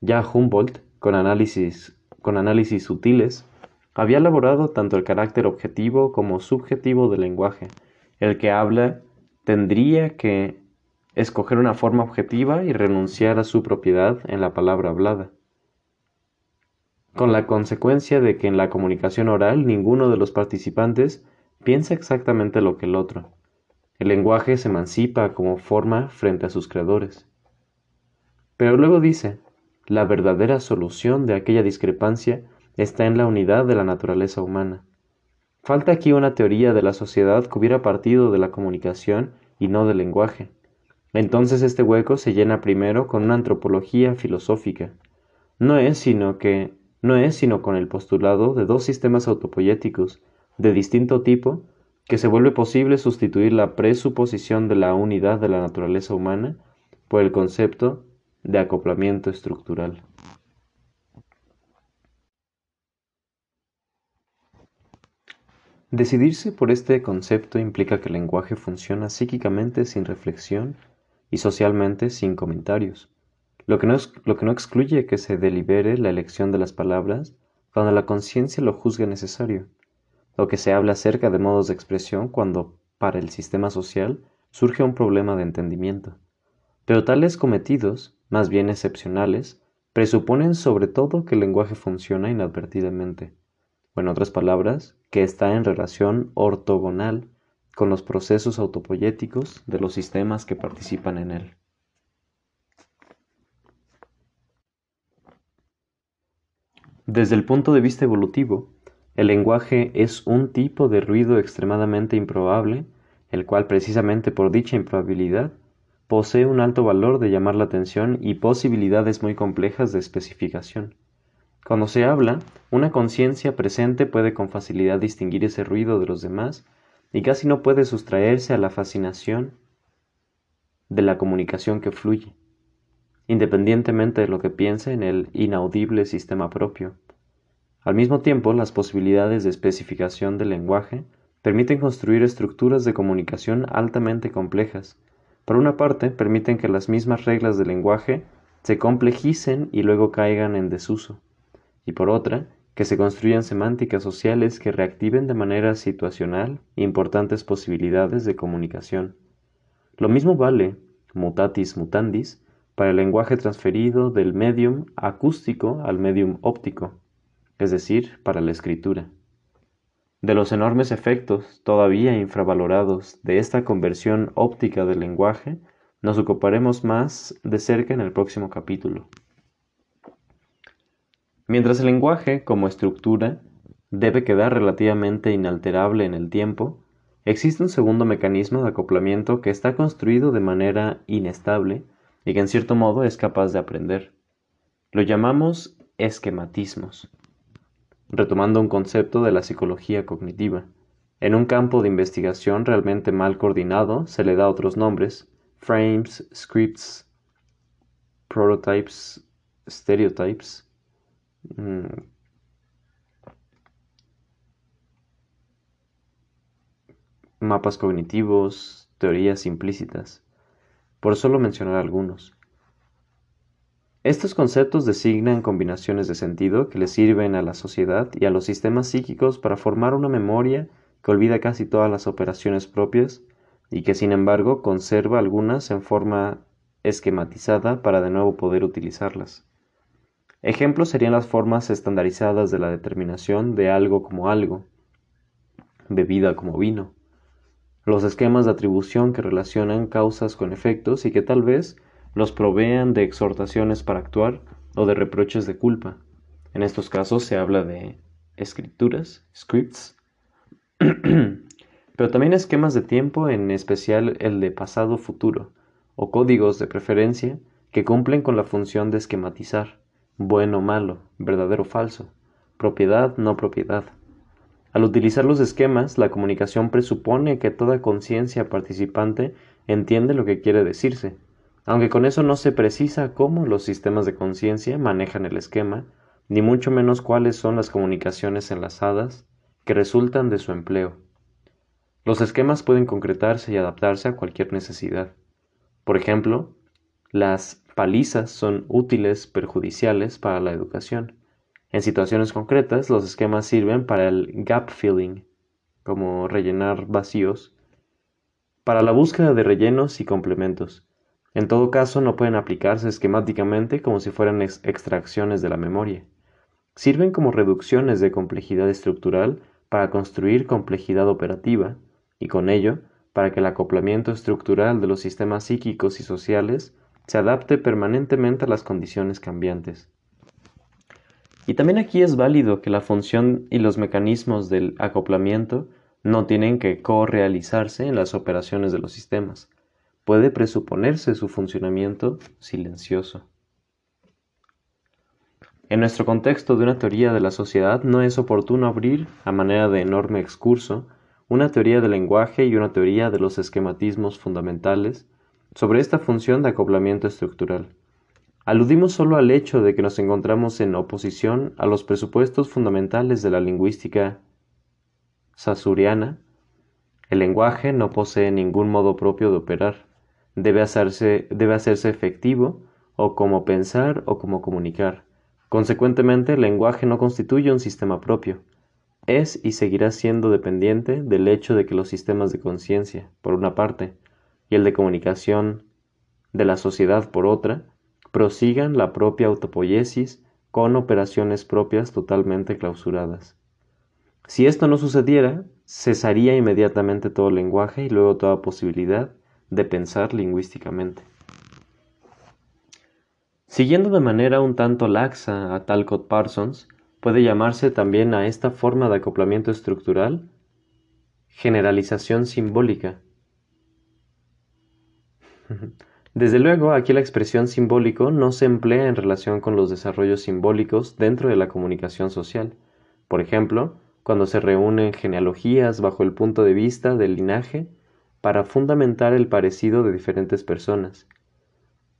Speaker 1: Ya Humboldt, con análisis, con análisis sutiles, había elaborado tanto el carácter objetivo como subjetivo del lenguaje. El que habla tendría que escoger una forma objetiva y renunciar a su propiedad en la palabra hablada, con la consecuencia de que en la comunicación oral ninguno de los participantes piensa exactamente lo que el otro. El lenguaje se emancipa como forma frente a sus creadores. Pero luego dice, la verdadera solución de aquella discrepancia está en la unidad de la naturaleza humana. Falta aquí una teoría de la sociedad que hubiera partido de la comunicación y no del lenguaje. Entonces este hueco se llena primero con una antropología filosófica. No es sino que no es sino con el postulado de dos sistemas autopoyéticos de distinto tipo que se vuelve posible sustituir la presuposición de la unidad de la naturaleza humana por el concepto de acoplamiento estructural. Decidirse por este concepto implica que el lenguaje funciona psíquicamente sin reflexión y socialmente sin comentarios, lo que, no lo que no excluye que se delibere la elección de las palabras cuando la conciencia lo juzgue necesario, lo que se habla acerca de modos de expresión cuando para el sistema social surge un problema de entendimiento. Pero tales cometidos, más bien excepcionales, presuponen sobre todo que el lenguaje funciona inadvertidamente, o en otras palabras, que está en relación ortogonal con los procesos autopoyéticos de los sistemas que participan en él. Desde el punto de vista evolutivo, el lenguaje es un tipo de ruido extremadamente improbable, el cual precisamente por dicha improbabilidad posee un alto valor de llamar la atención y posibilidades muy complejas de especificación. Cuando se habla, una conciencia presente puede con facilidad distinguir ese ruido de los demás y casi no puede sustraerse a la fascinación de la comunicación que fluye, independientemente de lo que piense en el inaudible sistema propio. Al mismo tiempo, las posibilidades de especificación del lenguaje permiten construir estructuras de comunicación altamente complejas. Por una parte, permiten que las mismas reglas del lenguaje se complejicen y luego caigan en desuso. Y por otra, que se construyan semánticas sociales que reactiven de manera situacional importantes posibilidades de comunicación. Lo mismo vale, mutatis mutandis, para el lenguaje transferido del medium acústico al medium óptico, es decir, para la escritura. De los enormes efectos, todavía infravalorados, de esta conversión óptica del lenguaje, nos ocuparemos más de cerca en el próximo capítulo. Mientras el lenguaje, como estructura, debe quedar relativamente inalterable en el tiempo, existe un segundo mecanismo de acoplamiento que está construido de manera inestable y que en cierto modo es capaz de aprender. Lo llamamos esquematismos, retomando un concepto de la psicología cognitiva. En un campo de investigación realmente mal coordinado se le da otros nombres, frames, scripts, prototypes, stereotypes, Mm. mapas cognitivos, teorías implícitas, por solo mencionar algunos. Estos conceptos designan combinaciones de sentido que le sirven a la sociedad y a los sistemas psíquicos para formar una memoria que olvida casi todas las operaciones propias y que sin embargo conserva algunas en forma esquematizada para de nuevo poder utilizarlas. Ejemplos serían las formas estandarizadas de la determinación de algo como algo, bebida como vino, los esquemas de atribución que relacionan causas con efectos y que tal vez los provean de exhortaciones para actuar o de reproches de culpa. En estos casos se habla de escrituras, scripts, pero también esquemas de tiempo, en especial el de pasado-futuro, o códigos de preferencia que cumplen con la función de esquematizar, bueno o malo, verdadero o falso, propiedad no propiedad. Al utilizar los esquemas, la comunicación presupone que toda conciencia participante entiende lo que quiere decirse, aunque con eso no se precisa cómo los sistemas de conciencia manejan el esquema, ni mucho menos cuáles son las comunicaciones enlazadas que resultan de su empleo. Los esquemas pueden concretarse y adaptarse a cualquier necesidad. Por ejemplo, las palizas son útiles perjudiciales para la educación. En situaciones concretas, los esquemas sirven para el gap filling, como rellenar vacíos, para la búsqueda de rellenos y complementos. En todo caso, no pueden aplicarse esquemáticamente como si fueran extracciones de la memoria. Sirven como reducciones de complejidad estructural para construir complejidad operativa y con ello para que el acoplamiento estructural de los sistemas psíquicos y sociales se adapte permanentemente a las condiciones cambiantes. Y también aquí es válido que la función y los mecanismos del acoplamiento no tienen que co-realizarse en las operaciones de los sistemas. Puede presuponerse su funcionamiento silencioso. En nuestro contexto de una teoría de la sociedad no es oportuno abrir, a manera de enorme excurso, una teoría del lenguaje y una teoría de los esquematismos fundamentales sobre esta función de acoplamiento estructural. Aludimos solo al hecho de que nos encontramos en oposición a los presupuestos fundamentales de la lingüística sasuriana. El lenguaje no posee ningún modo propio de operar. Debe hacerse, debe hacerse efectivo o como pensar o como comunicar. Consecuentemente, el lenguaje no constituye un sistema propio. Es y seguirá siendo dependiente del hecho de que los sistemas de conciencia, por una parte, y el de comunicación de la sociedad, por otra, prosigan la propia autopoiesis con operaciones propias totalmente clausuradas. Si esto no sucediera, cesaría inmediatamente todo lenguaje y luego toda posibilidad de pensar lingüísticamente. Siguiendo de manera un tanto laxa a Talcott Parsons, puede llamarse también a esta forma de acoplamiento estructural generalización simbólica. Desde luego, aquí la expresión simbólico no se emplea en relación con los desarrollos simbólicos dentro de la comunicación social. Por ejemplo, cuando se reúnen genealogías bajo el punto de vista del linaje para fundamentar el parecido de diferentes personas,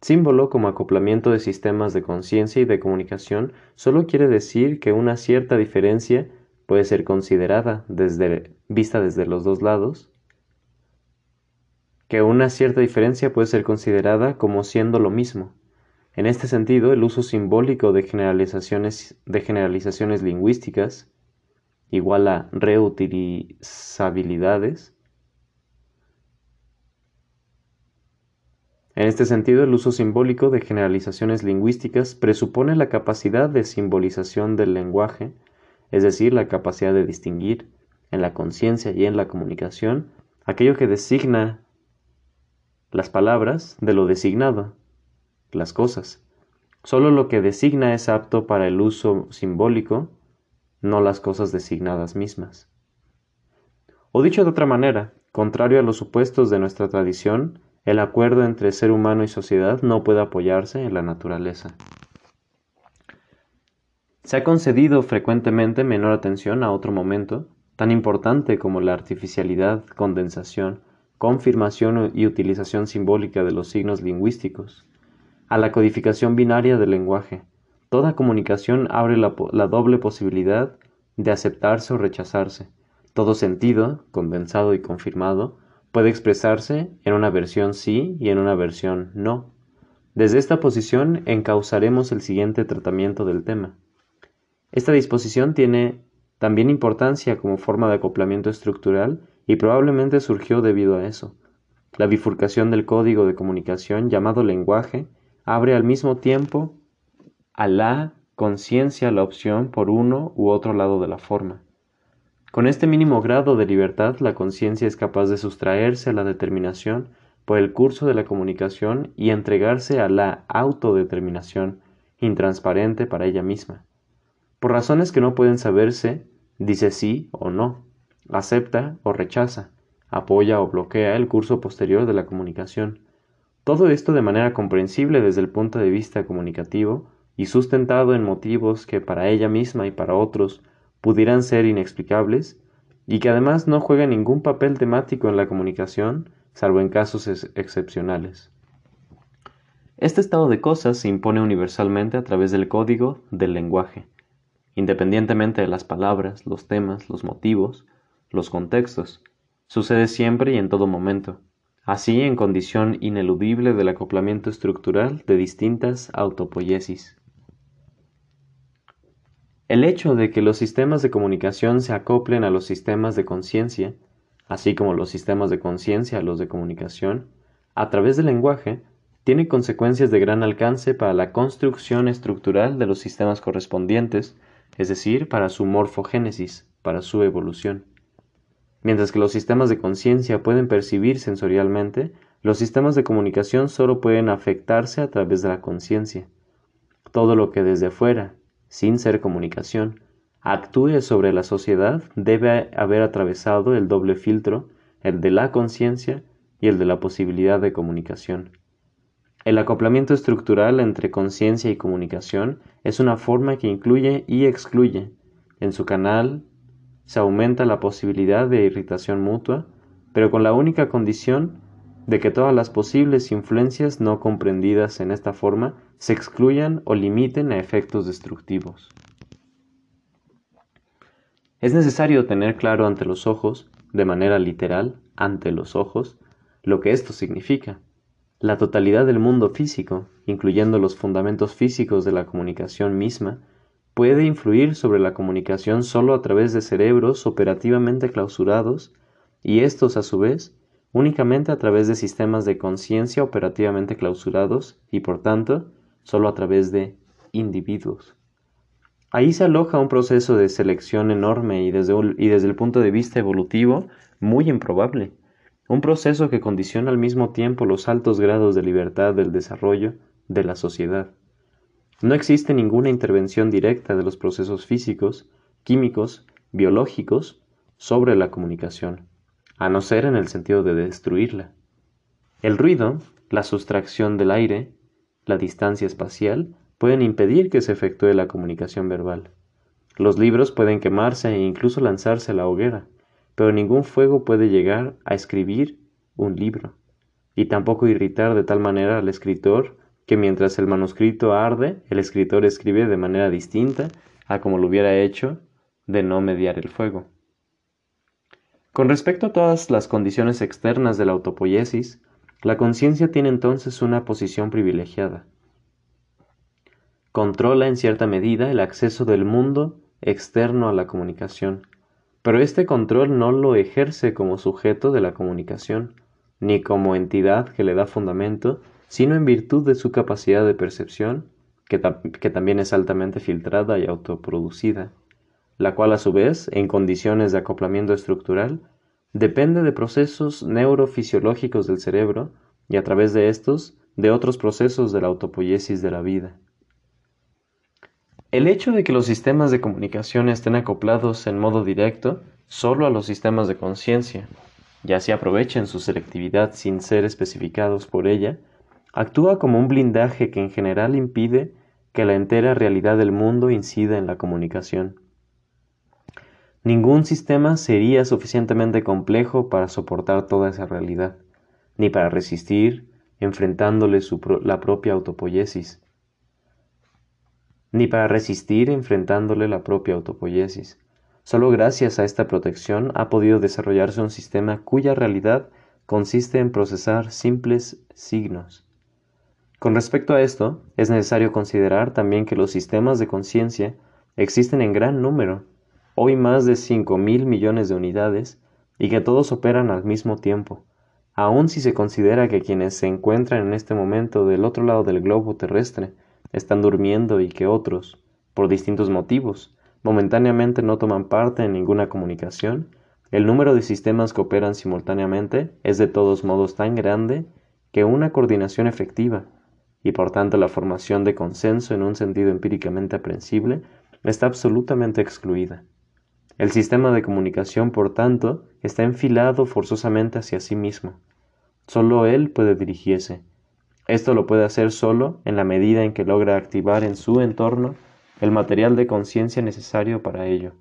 Speaker 1: Símbolo como acoplamiento de sistemas de conciencia y de comunicación solo quiere decir que una cierta diferencia puede ser considerada desde, vista desde los dos lados, que una cierta diferencia puede ser considerada como siendo lo mismo. En este sentido, el uso simbólico de generalizaciones, de generalizaciones lingüísticas igual a reutilizabilidades En este sentido, el uso simbólico de generalizaciones lingüísticas presupone la capacidad de simbolización del lenguaje, es decir, la capacidad de distinguir, en la conciencia y en la comunicación, aquello que designa las palabras de lo designado, las cosas. Solo lo que designa es apto para el uso simbólico, no las cosas designadas mismas. O dicho de otra manera, contrario a los supuestos de nuestra tradición, el acuerdo entre ser humano y sociedad no puede apoyarse en la naturaleza. Se ha concedido frecuentemente menor atención a otro momento, tan importante como la artificialidad, condensación, confirmación y utilización simbólica de los signos lingüísticos, a la codificación binaria del lenguaje. Toda comunicación abre la, la doble posibilidad de aceptarse o rechazarse. Todo sentido, condensado y confirmado, puede expresarse en una versión sí y en una versión no. Desde esta posición encauzaremos el siguiente tratamiento del tema. Esta disposición tiene también importancia como forma de acoplamiento estructural y probablemente surgió debido a eso. La bifurcación del código de comunicación llamado lenguaje abre al mismo tiempo a la conciencia la opción por uno u otro lado de la forma. Con este mínimo grado de libertad, la conciencia es capaz de sustraerse a la determinación por el curso de la comunicación y entregarse a la autodeterminación, intransparente para ella misma. Por razones que no pueden saberse, dice sí o no, acepta o rechaza, apoya o bloquea el curso posterior de la comunicación. Todo esto de manera comprensible desde el punto de vista comunicativo y sustentado en motivos que para ella misma y para otros pudieran ser inexplicables y que además no juega ningún papel temático en la comunicación, salvo en casos excepcionales. Este estado de cosas se impone universalmente a través del código del lenguaje, independientemente de las palabras, los temas, los motivos, los contextos. Sucede siempre y en todo momento, así en condición ineludible del acoplamiento estructural de distintas autopoiesis. El hecho de que los sistemas de comunicación se acoplen a los sistemas de conciencia, así como los sistemas de conciencia a los de comunicación, a través del lenguaje, tiene consecuencias de gran alcance para la construcción estructural de los sistemas correspondientes, es decir, para su morfogénesis, para su evolución. Mientras que los sistemas de conciencia pueden percibir sensorialmente, los sistemas de comunicación solo pueden afectarse a través de la conciencia. Todo lo que desde fuera, sin ser comunicación, actúe sobre la sociedad debe haber atravesado el doble filtro, el de la conciencia y el de la posibilidad de comunicación. El acoplamiento estructural entre conciencia y comunicación es una forma que incluye y excluye. En su canal se aumenta la posibilidad de irritación mutua, pero con la única condición de que todas las posibles influencias no comprendidas en esta forma se excluyan o limiten a efectos destructivos. Es necesario tener claro ante los ojos, de manera literal, ante los ojos, lo que esto significa. La totalidad del mundo físico, incluyendo los fundamentos físicos de la comunicación misma, puede influir sobre la comunicación solo a través de cerebros operativamente clausurados y estos a su vez únicamente a través de sistemas de conciencia operativamente clausurados y por tanto solo a través de individuos. Ahí se aloja un proceso de selección enorme y desde, y desde el punto de vista evolutivo muy improbable, un proceso que condiciona al mismo tiempo los altos grados de libertad del desarrollo de la sociedad. No existe ninguna intervención directa de los procesos físicos, químicos, biológicos sobre la comunicación a no ser en el sentido de destruirla. El ruido, la sustracción del aire, la distancia espacial, pueden impedir que se efectúe la comunicación verbal. Los libros pueden quemarse e incluso lanzarse a la hoguera, pero ningún fuego puede llegar a escribir un libro, y tampoco irritar de tal manera al escritor que mientras el manuscrito arde, el escritor escribe de manera distinta a como lo hubiera hecho de no mediar el fuego. Con respecto a todas las condiciones externas de la autopoiesis, la conciencia tiene entonces una posición privilegiada. Controla en cierta medida el acceso del mundo externo a la comunicación, pero este control no lo ejerce como sujeto de la comunicación, ni como entidad que le da fundamento, sino en virtud de su capacidad de percepción, que, también es altamente filtrada y autoproducida la cual a su vez, en condiciones de acoplamiento estructural, depende de procesos neurofisiológicos del cerebro y a través de estos de otros procesos de la autopoiesis de la vida. El hecho de que los sistemas de comunicación estén acoplados en modo directo solo a los sistemas de conciencia, ya se aprovechen su selectividad sin ser especificados por ella, actúa como un blindaje que en general impide que la entera realidad del mundo incida en la comunicación. Ningún sistema sería suficientemente complejo para soportar toda esa realidad, ni para resistir enfrentándole la propia autopoiesis, ni para resistir enfrentándole la propia autopoiesis. Solo gracias a esta protección ha podido desarrollarse un sistema cuya realidad consiste en procesar simples signos. Con respecto a esto, es necesario considerar también que los sistemas de conciencia existen en gran número. Hoy más de cinco mil millones de unidades, y que todos operan al mismo tiempo, aun si se considera que quienes se encuentran en este momento del otro lado del globo terrestre están durmiendo y que otros, por distintos motivos, momentáneamente no toman parte en ninguna comunicación, el número de sistemas que operan simultáneamente es de todos modos tan grande que una coordinación efectiva, y por tanto la formación de consenso en un sentido empíricamente aprensible, está absolutamente excluida. El sistema de comunicación, por tanto, está enfilado forzosamente hacia sí mismo. Solo él puede dirigirse. Esto lo puede hacer solo en la medida en que logra activar en su entorno el material de conciencia necesario para ello.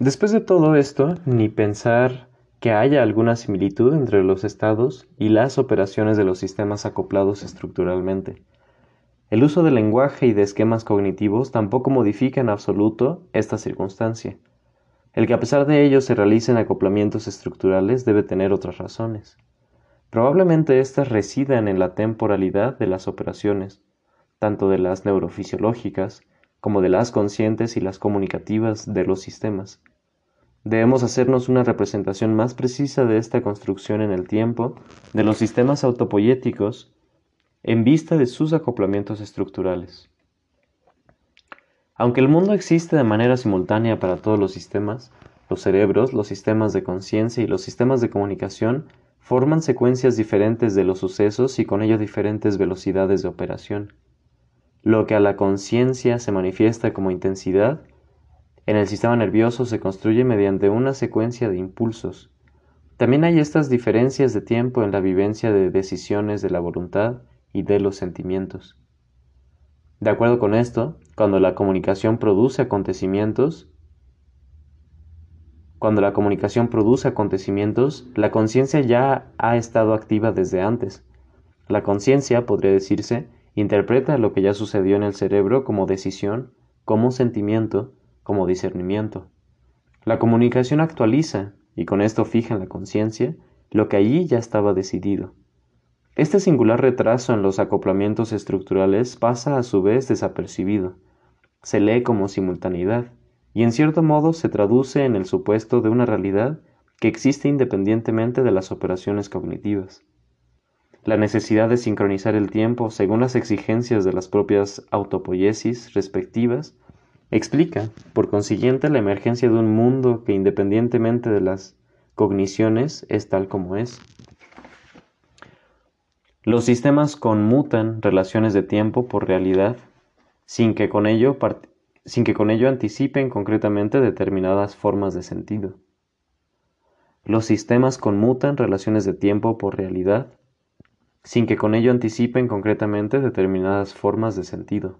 Speaker 1: Después de todo esto, ni pensar que haya alguna similitud entre los estados y las operaciones de los sistemas acoplados estructuralmente. El uso del lenguaje y de esquemas cognitivos tampoco modifica en absoluto esta circunstancia. El que a pesar de ello se realicen acoplamientos estructurales debe tener otras razones. Probablemente éstas residan en la temporalidad de las operaciones, tanto de las neurofisiológicas como de las conscientes y las comunicativas de los sistemas, Debemos hacernos una representación más precisa de esta construcción en el tiempo de los sistemas autopoyéticos en vista de sus acoplamientos estructurales. Aunque el mundo existe de manera simultánea para todos los sistemas, los cerebros, los sistemas de conciencia y los sistemas de comunicación forman secuencias diferentes de los sucesos y con ello diferentes velocidades de operación. Lo que a la conciencia se manifiesta como intensidad en el sistema nervioso se construye mediante una secuencia de impulsos. También hay estas diferencias de tiempo en la vivencia de decisiones de la voluntad y de los sentimientos. De acuerdo con esto, cuando la comunicación produce acontecimientos, cuando la comunicación produce acontecimientos, la conciencia ya ha estado activa desde antes. La conciencia, podría decirse, interpreta lo que ya sucedió en el cerebro como decisión, como sentimiento, como discernimiento. La comunicación actualiza, y con esto fija en la conciencia, lo que allí ya estaba decidido. Este singular retraso en los acoplamientos estructurales pasa a su vez desapercibido. Se lee como simultaneidad, y en cierto modo se traduce en el supuesto de una realidad que existe independientemente de las operaciones cognitivas. La necesidad de sincronizar el tiempo según las exigencias de las propias autopoiesis respectivas Explica, por consiguiente, la emergencia de un mundo que independientemente de las cogniciones es tal como es. Los sistemas conmutan relaciones de tiempo por realidad sin que con ello, sin que con ello anticipen concretamente determinadas formas de sentido. Los sistemas conmutan relaciones de tiempo por realidad sin que con ello anticipen concretamente determinadas formas de sentido.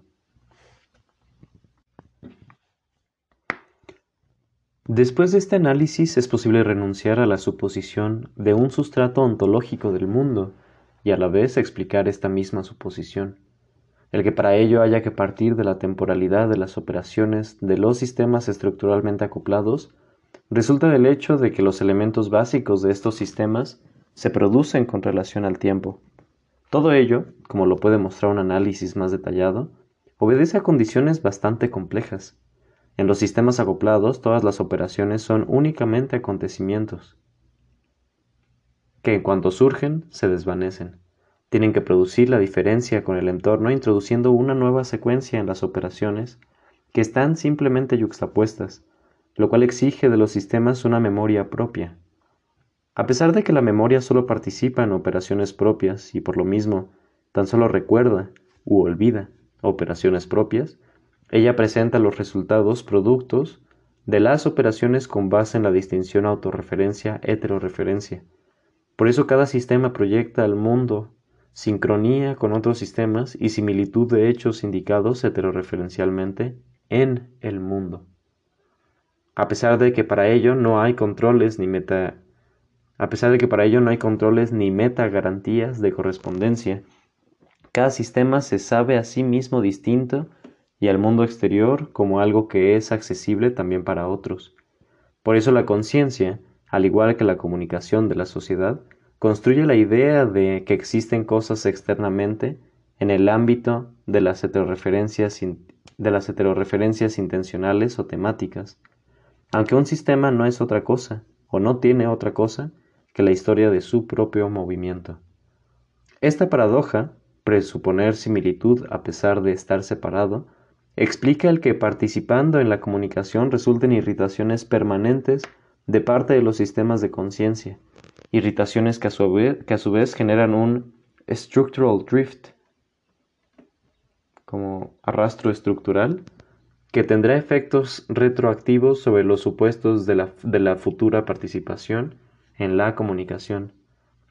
Speaker 1: Después de este análisis es posible renunciar a la suposición de un sustrato ontológico del mundo y a la vez explicar esta misma suposición. El que para ello haya que partir de la temporalidad de las operaciones de los sistemas estructuralmente acoplados resulta del hecho de que los elementos básicos de estos sistemas se producen con relación al tiempo. Todo ello, como lo puede mostrar un análisis más detallado, obedece a condiciones bastante complejas en los sistemas acoplados, todas las operaciones son únicamente acontecimientos que en cuanto surgen se desvanecen. Tienen que producir la diferencia con el entorno introduciendo una nueva secuencia en las operaciones que están simplemente yuxtapuestas, lo cual exige de los sistemas una memoria propia. A pesar de que la memoria solo participa en operaciones propias y por lo mismo tan solo recuerda u olvida operaciones propias, ella presenta los resultados productos de las operaciones con base en la distinción autorreferencia-heteroreferencia. Por eso cada sistema proyecta al mundo sincronía con otros sistemas y similitud de hechos indicados heterorreferencialmente en el mundo. A pesar de que para ello no hay controles ni meta a pesar de que para ello no hay controles ni meta garantías de correspondencia, cada sistema se sabe a sí mismo distinto y al mundo exterior como algo que es accesible también para otros. Por eso la conciencia, al igual que la comunicación de la sociedad, construye la idea de que existen cosas externamente en el ámbito de las heteroreferencias, de intencionales o temáticas. Aunque un sistema no es otra cosa, o no tiene otra cosa, que la historia de su propio movimiento. Esta paradoja, presuponer similitud a pesar de estar separado, explica el que participando en la comunicación resulten irritaciones permanentes de parte de los sistemas de conciencia, irritaciones que a, su vez, generan un structural drift, como arrastro estructural, que tendrá efectos retroactivos sobre los supuestos de la, de la futura participación en la comunicación.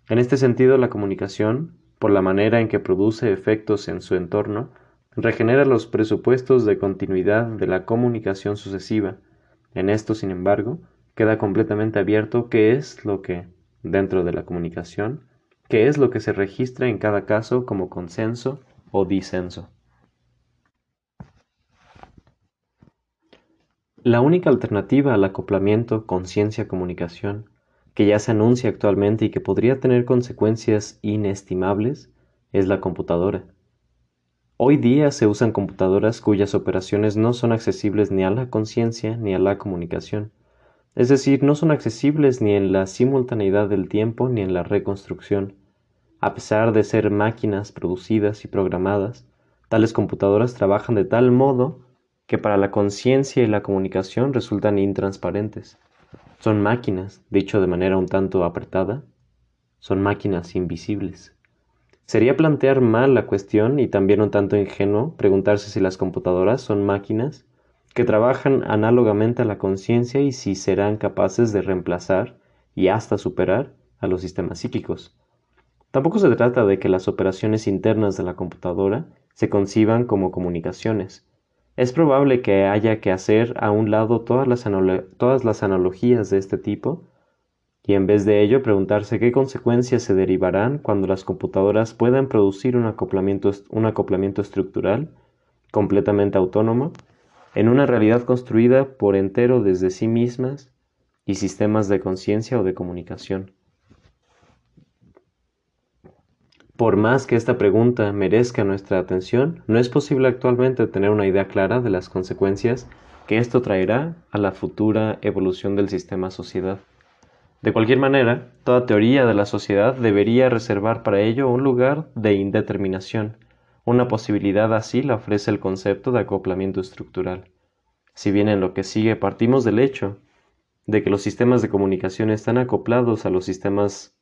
Speaker 1: En este sentido, la comunicación, por la manera en que produce efectos en su entorno, regenera los presupuestos de continuidad de la comunicación sucesiva. En esto, sin embargo, queda completamente abierto qué es lo que, dentro de la comunicación, qué es lo que se registra en cada caso como consenso o disenso. La única alternativa al acoplamiento conciencia-comunicación, que ya se anuncia actualmente y que podría tener consecuencias inestimables, es la computadora. Hoy día se usan computadoras cuyas operaciones no son accesibles ni a la conciencia ni a la comunicación, es decir, no son accesibles ni en la simultaneidad del tiempo ni en la reconstrucción. A pesar de ser máquinas producidas y programadas, tales computadoras trabajan de tal modo que para la conciencia y la comunicación resultan intransparentes. Son máquinas, dicho de manera un tanto apretada, son máquinas invisibles. Sería plantear mal la cuestión y también un tanto ingenuo preguntarse si las computadoras son máquinas que trabajan análogamente a la conciencia y si serán capaces de reemplazar y hasta superar a los sistemas psíquicos. Tampoco se trata de que las operaciones internas de la computadora se conciban como comunicaciones, es probable que haya que hacer a un lado todas las, analogías de este tipo y en vez de ello preguntarse qué consecuencias se derivarán cuando las computadoras puedan producir un acoplamiento, un acoplamiento estructural completamente autónomo en una realidad construida por entero desde sí mismas y sistemas de conciencia o de comunicación. Por más que esta pregunta merezca nuestra atención, no es posible actualmente tener una idea clara de las consecuencias que esto traerá a la futura evolución del sistema sociedad. De cualquier manera, toda teoría de la sociedad debería reservar para ello un lugar de indeterminación. Una posibilidad así la ofrece el concepto de acoplamiento estructural. Si bien en lo que sigue partimos del hecho de que los sistemas de comunicación están acoplados a los sistemas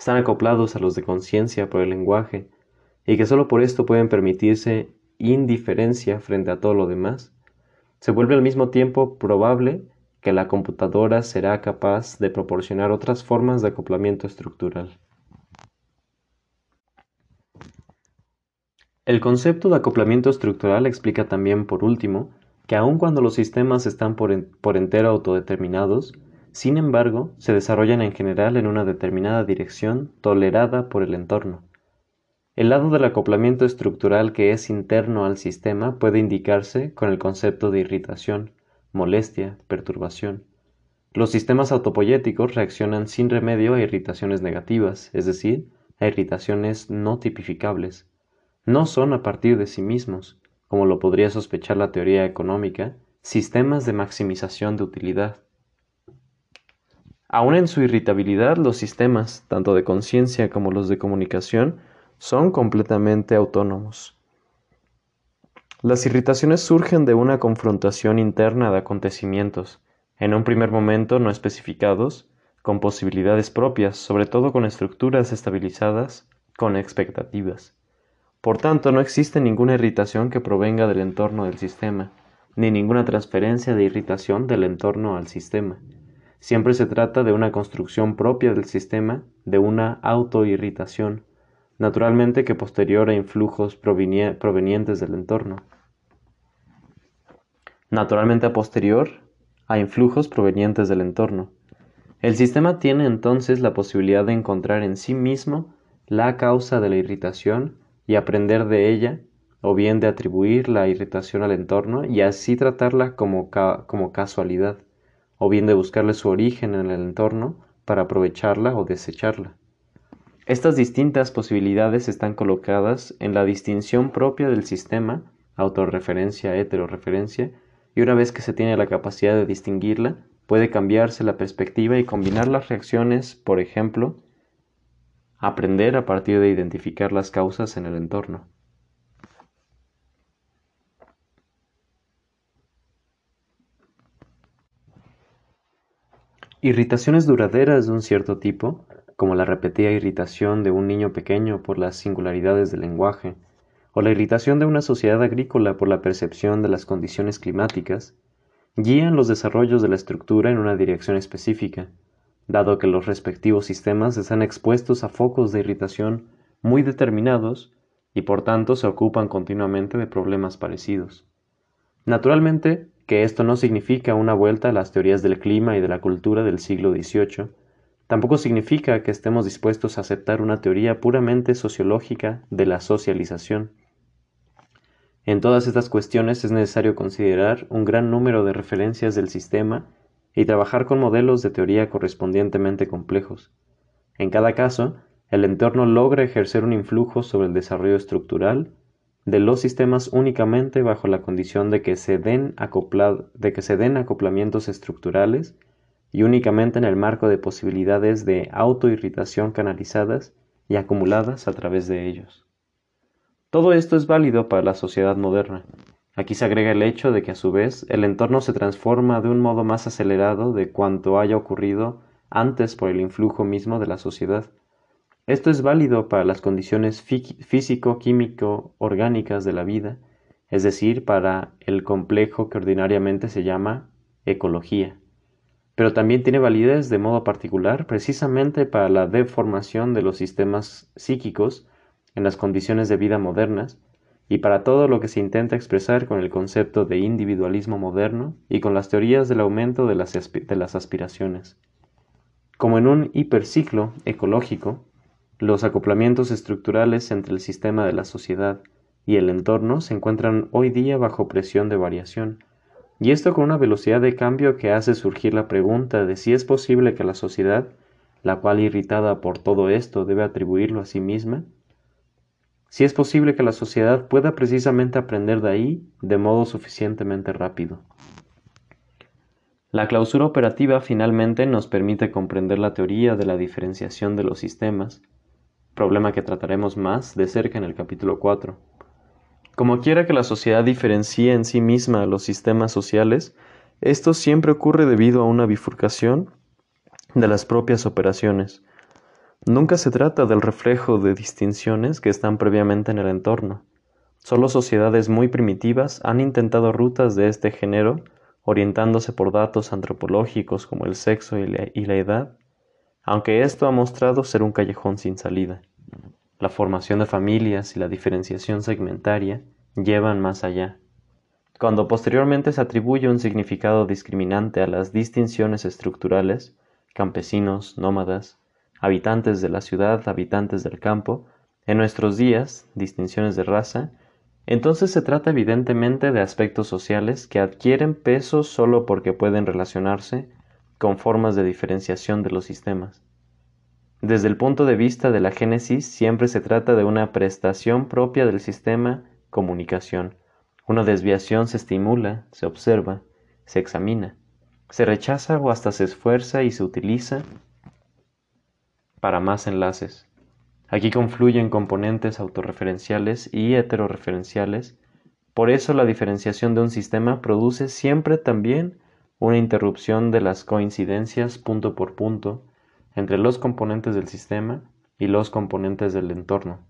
Speaker 1: están acoplados a los de conciencia por el lenguaje, y que sólo por esto pueden permitirse indiferencia frente a todo lo demás, se vuelve al mismo tiempo probable que la computadora será capaz de proporcionar otras formas de acoplamiento estructural. El concepto de acoplamiento estructural explica también, por último, que aun cuando los sistemas están por, por entero autodeterminados, sin embargo, se desarrollan en general en una determinada dirección tolerada por el entorno. El lado del acoplamiento estructural que es interno al sistema puede indicarse con el concepto de irritación, molestia, perturbación. Los sistemas autopoyéticos reaccionan sin remedio a irritaciones negativas, es decir, a irritaciones no tipificables. No son a partir de sí mismos, como lo podría sospechar la teoría económica, sistemas de maximización de utilidad. Aún en su irritabilidad, los sistemas, tanto de conciencia como los de comunicación, son completamente autónomos. Las irritaciones surgen de una confrontación interna de acontecimientos, en un primer momento no especificados, con posibilidades propias, sobre todo con estructuras estabilizadas, con expectativas. Por tanto, no existe ninguna irritación que provenga del entorno del sistema, ni ninguna transferencia de irritación del entorno al sistema. Siempre se trata de una construcción propia del sistema, de una autoirritación, naturalmente que posterior a influjos provenientes del entorno. Naturalmente a posterior a influjos provenientes del entorno. El sistema tiene entonces la posibilidad de encontrar en sí mismo la causa de la irritación y aprender de ella, o bien de atribuir la irritación al entorno y así tratarla como, como casualidad o bien de buscarle su origen en el entorno para aprovecharla o desecharla. Estas distintas posibilidades están colocadas en la distinción propia del sistema, autorreferencia, heterorreferencia, y una vez que se tiene la capacidad de distinguirla, puede cambiarse la perspectiva y combinar las reacciones, por ejemplo, aprender a partir de identificar las causas en el entorno. Irritaciones duraderas de un cierto tipo, como la repetida irritación de un niño pequeño por las singularidades del lenguaje, o la irritación de una sociedad agrícola por la percepción de las condiciones climáticas, guían los desarrollos de la estructura en una dirección específica, dado que los respectivos sistemas están expuestos a focos de irritación muy determinados y por tanto se ocupan continuamente de problemas parecidos. Naturalmente, que esto no significa una vuelta a las teorías del clima y de la cultura del siglo XVIII, tampoco significa que estemos dispuestos a aceptar una teoría puramente sociológica de la socialización. En todas estas cuestiones es necesario considerar un gran número de referencias del sistema y trabajar con modelos de teoría correspondientemente complejos. En cada caso, el entorno logra ejercer un influjo sobre el desarrollo estructural de los sistemas únicamente bajo la condición de que se den, de que se den acoplamientos estructurales y únicamente en el marco de posibilidades de autoirritación canalizadas y acumuladas a través de ellos. Todo esto es válido para la sociedad moderna. Aquí se agrega el hecho de que a su vez el entorno se transforma de un modo más acelerado de cuanto haya ocurrido antes por el influjo mismo de la sociedad, esto es válido para las condiciones físico-químico-orgánicas de la vida, es decir, para el complejo que ordinariamente se llama ecología, pero también tiene validez de modo particular precisamente para la deformación de los sistemas psíquicos en las condiciones de vida modernas y para todo lo que se intenta expresar con el concepto de individualismo moderno y con las teorías del aumento de las, aspiraciones. Como en un hiperciclo ecológico, los acoplamientos estructurales entre el sistema de la sociedad y el entorno se encuentran hoy día bajo presión de variación, y esto con una velocidad de cambio que hace surgir la pregunta de si es posible que la sociedad, la cual irritada por todo esto debe atribuirlo a sí misma, si es posible que la sociedad pueda precisamente aprender de ahí de modo suficientemente rápido. La clausura operativa finalmente nos permite comprender la teoría de la diferenciación de los sistemas, problema que trataremos más de cerca en el capítulo 4. Como quiera que la sociedad diferencie en sí misma los sistemas sociales, esto siempre ocurre debido a una bifurcación de las propias operaciones. Nunca se trata del reflejo de distinciones que están previamente en el entorno. Solo sociedades muy primitivas han intentado rutas de este género, orientándose por datos antropológicos como el sexo y la, y la edad, aunque esto ha mostrado ser un callejón sin salida. La formación de familias y la diferenciación segmentaria llevan más allá. Cuando posteriormente se atribuye un significado discriminante a las distinciones estructurales, campesinos, nómadas, habitantes de la ciudad, habitantes del campo, en nuestros días, distinciones de raza, entonces se trata evidentemente de aspectos sociales que adquieren peso solo porque pueden relacionarse con formas de diferenciación de los sistemas. Desde el punto de vista de la génesis, siempre se trata de una prestación propia del sistema comunicación. Una desviación se estimula, se observa, se examina, se rechaza o hasta se esfuerza y se utiliza para más enlaces. Aquí confluyen componentes autorreferenciales y heterorreferenciales, por eso la diferenciación de un sistema produce siempre también una interrupción de las coincidencias punto por punto entre los componentes del sistema y los componentes del entorno.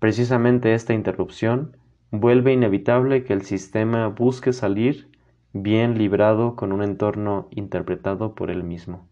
Speaker 1: Precisamente esta interrupción vuelve inevitable que el sistema busque salir bien librado con un entorno interpretado por él mismo.